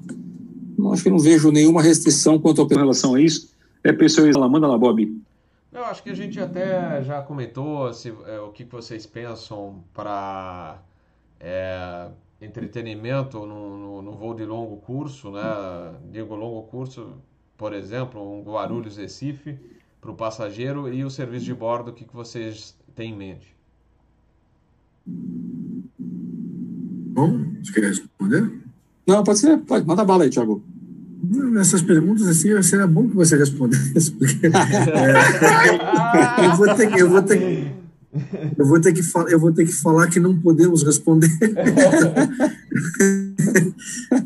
Não, acho que não vejo nenhuma restrição quanto ao... Em relação a isso, é pessoa ela manda lá, Bob. Eu acho que a gente até já comentou se, é, o que vocês pensam para é, entretenimento no, no, no, voo de longo curso, né? Digo longo curso, por exemplo, um Guarulhos Recife para o passageiro e o serviço de bordo, o que, que vocês têm em mente? Bom, você quer responder? Não, pode ser, pode, manda bala aí, Thiago. Nessas perguntas, assim, seria bom que você respondesse, porque é, eu, vou ter, eu, vou ter, eu, vou ter que eu vou ter que falar que não podemos responder.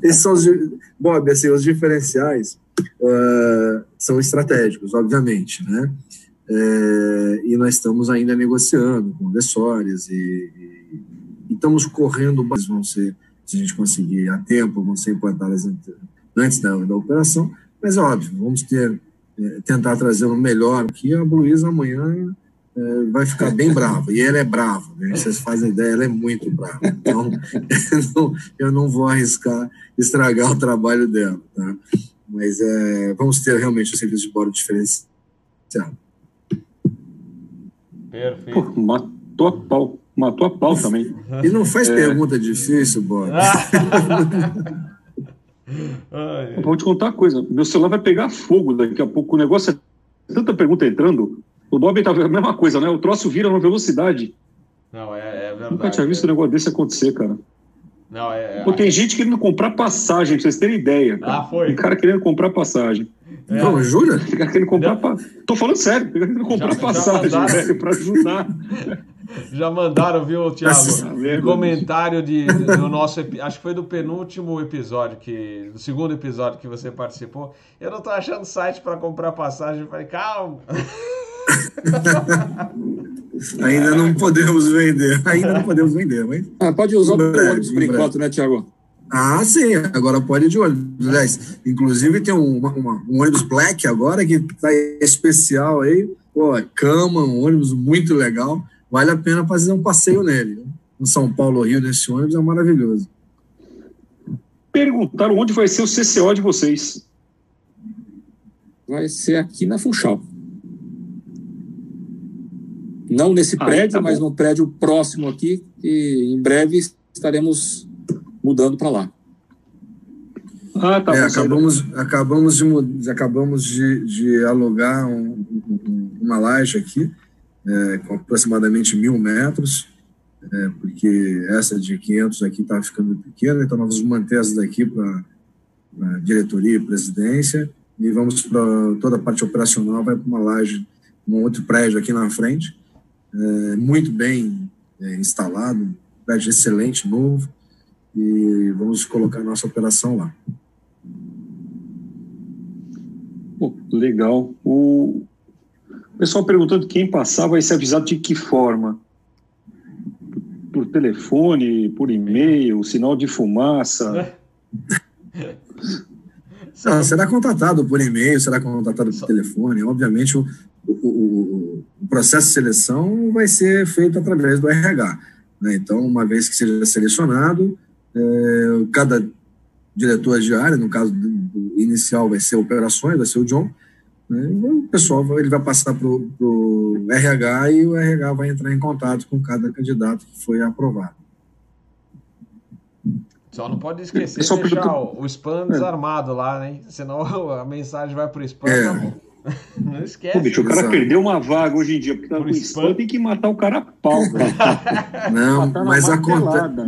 Esses são os, Bob, assim, os diferenciais uh, são estratégicos, obviamente, né? É, e nós estamos ainda negociando com Dessórias e, e, e, estamos correndo, vão ser, se a gente conseguir a tempo, vão ser implantadas antes da, da operação, mas é óbvio, vamos ter, é, tentar trazer o melhor aqui. A Luísa amanhã é, vai ficar bem brava, e ela é brava, né? vocês fazem ideia, ela é muito brava. Então, eu não, eu não vou arriscar estragar o trabalho dela, tá? Mas é, vamos ter realmente o um serviço de bordo diferenciado. Perfeito. Pô, matou a pau. Matou a pau também. E não faz é... pergunta difícil, Bob. Vou te contar uma coisa. Meu celular vai pegar fogo daqui a pouco. O negócio é tanta pergunta entrando. O Bob tá a mesma coisa, né? O troço vira uma velocidade. Não, é, é verdade. Nunca tinha visto um negócio desse acontecer, cara. Não, é, Pô, tem gente querendo comprar passagem, pra vocês terem ideia. Cara. Ah, foi. Tem cara querendo comprar passagem. É. Não, jura? Cara querendo comprar. Pa... Tô falando sério, cara querendo comprar Já- já passagem, mandaram. velho, pra ajudar. Já mandaram, viu, Thiago? Um comentário de, do nosso. Acho que foi do penúltimo episódio, que, do segundo episódio que você participou. Eu não tô achando site para comprar passagem. Eu falei, calma. Ainda não podemos vender. Ainda não podemos vender, mas. Ah, pode usar o ônibus por enquanto, né, Tiago? Ah, sim, agora pode ir de ônibus. Aliás, inclusive tem um, uma- uma- um ônibus black agora que tá especial aí. Pô, é cama, um ônibus muito legal. Vale a pena fazer um passeio nele. né? No São Paulo, Rio, nesse ônibus é maravilhoso. Perguntaram onde vai ser o CCO de vocês. Vai ser aqui na Funchal. Não nesse Ah, prédio, tá mas num prédio próximo aqui, e em breve estaremos mudando para lá. Ah, tá. É, acabamos, acabamos, de, acabamos de, de alugar um- um- uma laje aqui, é, com aproximadamente mil metros, é, porque essa de 500 aqui estava ficando pequena, então nós vamos manter essa daqui para diretoria e presidência, e vamos para toda a parte operacional, vai para uma laje, um outro prédio aqui na frente, é, muito bem é, instalado, um prédio excelente, novo, e vamos colocar nossa operação lá. Pô, legal. O pessoal perguntando quem passar vai ser avisado de que forma? Por telefone, por e-mail, sinal de fumaça. Ah, será contatado por e-mail, será contatado por telefone. Obviamente, o, o, o- o processo de seleção vai ser feito através do RH. né? Então, uma vez que seja selecionado, eh, cada diretor de área, no caso do, do inicial vai ser operações, vai ser o John, né? o pessoal vai- ele vai passar para o RH e o RH vai entrar em contato com cada candidato que foi aprovado. Só não pode esquecer Pessoal de deixar perguntou- o, o spam desarmado lá, né? Senão a mensagem vai pro spam. É. acabou. Não esquece. Pô, bicho, o cara Exato. perdeu uma vaga hoje em dia, porque tá Por com spam. tem que matar o cara a pau, cara. Não, mas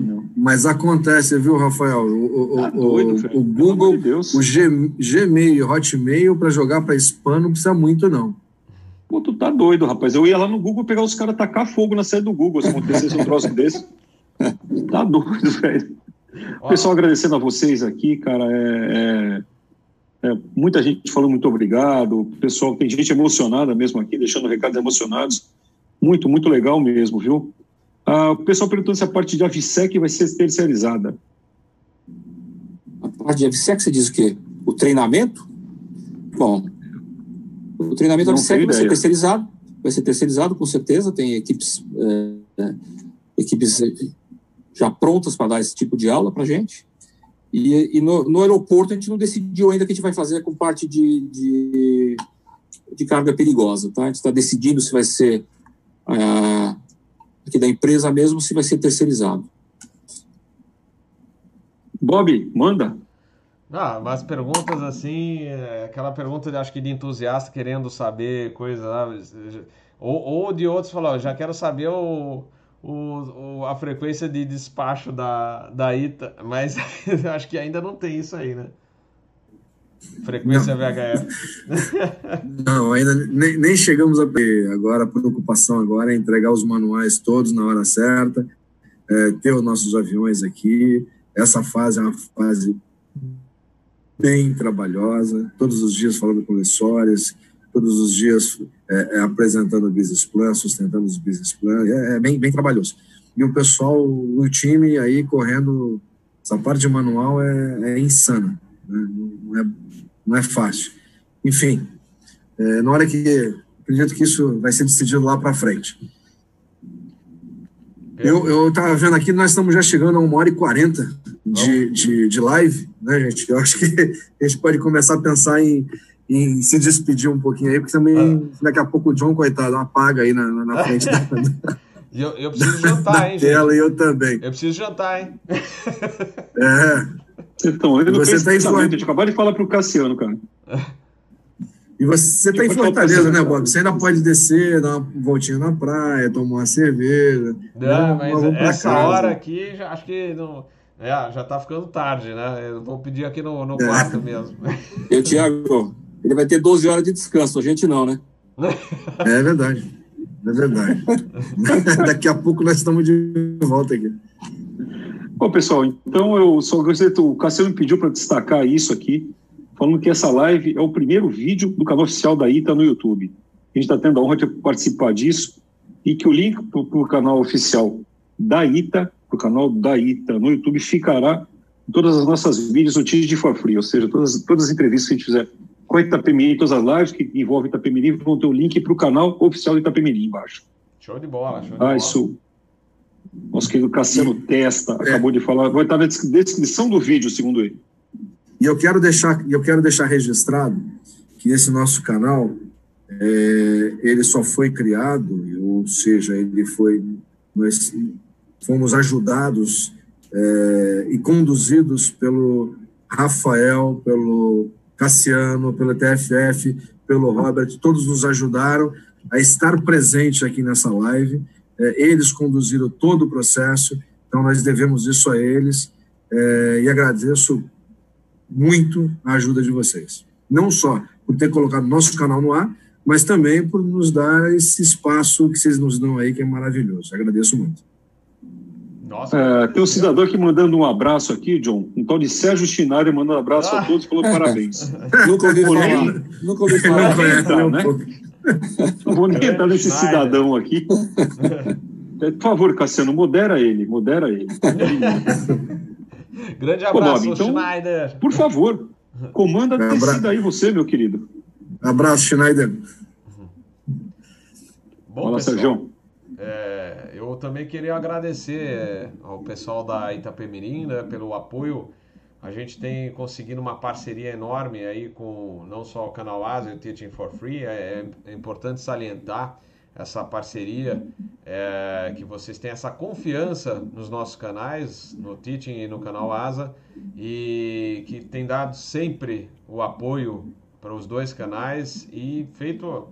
meu. Mas acontece, viu, Rafael? O, o- Tá o- doido, o- Google, de Deus. o G, Gmail e Hotmail para jogar para spam não precisa muito, não. Pô, tu tá doido, rapaz. Eu ia lá no Google pegar os caras tacar fogo na sede do Google se acontecesse um troço desse. Tá doido, velho. Pessoal, agradecendo a vocês aqui, cara. É, é- é, muita gente falando muito obrigado. Pessoal, tem gente emocionada mesmo aqui, deixando recados emocionados. Muito, muito legal mesmo, viu? Ah, o pessoal perguntando se a parte de AVSEC vai ser terceirizada. A parte de AVSEC, você diz o quê? O treinamento? Bom, o treinamento AVSEC vai ser terceirizado, vai ser terceirizado com certeza, tem equipes, é, equipes é, já prontas para dar esse tipo de aula para gente. E, e no, no aeroporto a gente não decidiu ainda o que a gente vai fazer com parte de, de, de carga perigosa, tá? A gente está decidindo se vai ser ah, aqui da empresa mesmo, se vai ser terceirizado. Bob, manda. Ah, mas perguntas assim, é, aquela pergunta, acho que de entusiasta querendo saber coisa lá, ou, ou de outros falou, já quero saber o, o, o- a frequência de despacho da, da ITA, mas acho que ainda não tem isso aí, né? Frequência VHF. Não, ainda nem, nem chegamos a. Agora, a preocupação agora é entregar os manuais todos na hora certa, é, ter os nossos aviões aqui. Essa fase é uma fase bem trabalhosa, todos os dias falando com lessores, todos os dias é, é, apresentando o business plan, sustentando os business plan, é, é bem, bem trabalhoso. E o pessoal, o time aí correndo, essa parte de manual é, é insana, né? não, é, não é fácil. Enfim, é, na hora que acredito que isso vai ser decidido lá para frente. Eu estava vendo aqui, nós estamos já chegando a uma hora e quarenta de, de, de live, né, gente? Eu acho que a gente pode começar a pensar em, em se despedir um pouquinho aí, porque também daqui a pouco o John, coitado, apaga aí na, na- frente da, eu, eu preciso jantar, da hein, gente? tela e eu também. Eu preciso jantar, hein? É, Então, eu Você tá em pensamento, a gente acabou de falar pro Cassiano, cara. E você está em Fortaleza, né, Bob? Você ainda pode descer, dar uma voltinha na praia, tomar uma cerveja. Não, mas essa casa. hora aqui, já, acho que não. É, já está ficando tarde, né? Eu vou pedir aqui no, no é. quarto é. mesmo. E Tiago, ele vai ter 12 horas de descanso, a gente não, né? É verdade. É verdade. Daqui a pouco nós estamos de volta aqui. Bom, pessoal, então eu só gostaria, o Cassiano me pediu para destacar isso aqui, falando que essa live é o primeiro vídeo do canal oficial da ITA no YouTube. A gente está tendo a honra de participar disso e que o link para o canal oficial da ITA, para o canal da ITA no YouTube, ficará em todas as nossas vídeos no de for free, ou seja, todas, todas as entrevistas que a gente fizer com a Itapemirim, todas as lives que envolvem Itapemirim vão ter o link para o canal oficial do Itapemirim embaixo. Show de bola, show de ah, bola. Isso, nosso querido Cassiano Testa é. acabou de falar, vai estar na descrição do vídeo, segundo ele. E eu quero deixar, eu quero deixar registrado que esse nosso canal é, ele só foi criado, ou seja, ele foi nós fomos ajudados é, e conduzidos pelo Rafael, pelo Cassiano, pelo TFF, pelo Robert, todos nos ajudaram a estar presente aqui nessa live. É, eles conduziram todo o processo, então nós devemos isso a eles é, e agradeço muito a ajuda de vocês. Não só por ter colocado nosso canal no ar, mas também por nos dar esse espaço que vocês nos dão aí, que é maravilhoso. Agradeço muito. Nossa, é, tem um cidadão aqui mandando um abraço aqui, John. Um tal de Sérgio Chinari mandando um abraço ah. a todos falando parabéns. nunca ouvi falar. Nunca ouvi falar. Não, né? Não vou nem entrar nesse cidadão aqui. Por favor, Cassiano, modera ele, modera ele. Grande abraço, Bob, então, Schneider. Por favor, comanda a descida aí você, meu querido. Abraço, Schneider. Bom, Fala, Sérgio. É, eu também queria agradecer é, ao pessoal da Itapemirim né, pelo apoio. A gente tem conseguido uma parceria enorme aí com não só o canal Ásia e o Teaching for Free. É, é importante salientar essa parceria, é, que vocês têm essa confiança nos nossos canais, no Teaching e no canal Asa, e que tem dado sempre o apoio para os dois canais e feito,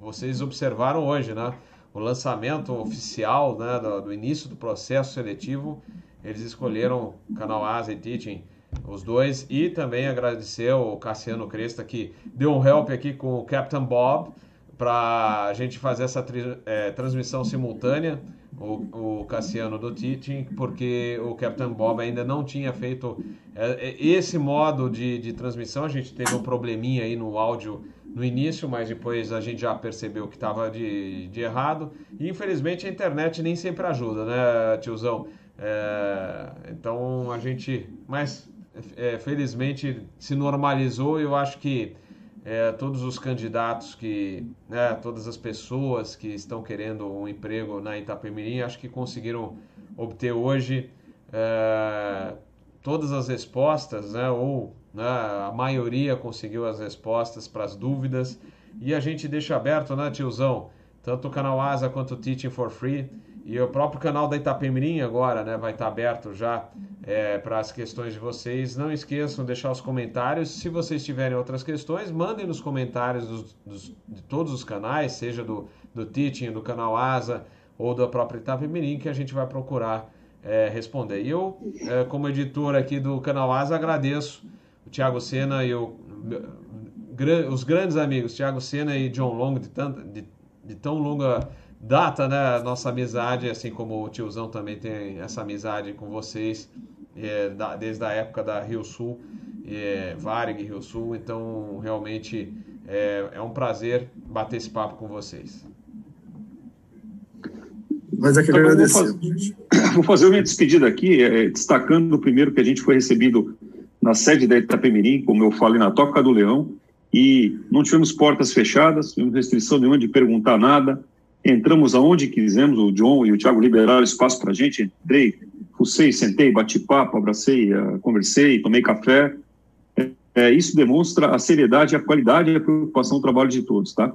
vocês observaram hoje, né? O lançamento oficial né, do, do início do processo seletivo, eles escolheram canal Asa e Teaching, os dois, e também agradecer o Cassiano Cresta que deu um help aqui com o Captain Bob, para a gente fazer essa é, transmissão simultânea, o, o, Cassiano do Teaching, porque o Captain Bob ainda não tinha feito é, é, esse modo de, de transmissão. A gente teve um probleminha aí no áudio no início, mas depois a gente já percebeu que estava de, de errado. E infelizmente a internet nem sempre ajuda, né, tiozão? É, então a gente, mas é, felizmente se normalizou e eu acho que é, todos os candidatos que, né, todas as pessoas que estão querendo um emprego na Itapemirim, acho que conseguiram obter hoje é, todas as respostas, né, ou né, a maioria conseguiu as respostas para as dúvidas. E a gente deixa aberto, né, tiozão? Tanto o canal Asa quanto o Teaching for Free e o próprio canal da Itapemirim agora né, vai estar aberto já é, para as questões de vocês. Não esqueçam de deixar os comentários. Se vocês tiverem outras questões, mandem nos comentários dos, dos, de todos os canais, seja do, do Teaching, do canal Asa ou da própria Itapemirim, que a gente vai procurar é, responder. E eu, é, como editor aqui do canal Asa, agradeço o Thiago Sena e o, os grandes amigos Thiago Sena e John Long de, tanta, de, de tão longa data, né, nossa amizade, assim como o tiozão também tem essa amizade com vocês é, da, desde a época da Rio Sul, é, Varig Rio Sul, então realmente é, é um prazer bater esse papo com vocês. Mas é que então, agradecer. Vou fazer, vou fazer minha despedida aqui, é, destacando primeiro que a gente foi recebido na sede da Itapemirim, como eu falei, na Toca do Leão, e não tivemos portas fechadas, não tivemos restrição nenhuma de perguntar nada, entramos aonde quisemos, o John e o Thiago liberaram espaço para a gente, entrei, fucei, sentei, bati papo, abracei, uh, conversei, tomei café. É, é, isso demonstra a seriedade, a qualidade e a preocupação do trabalho de todos, tá?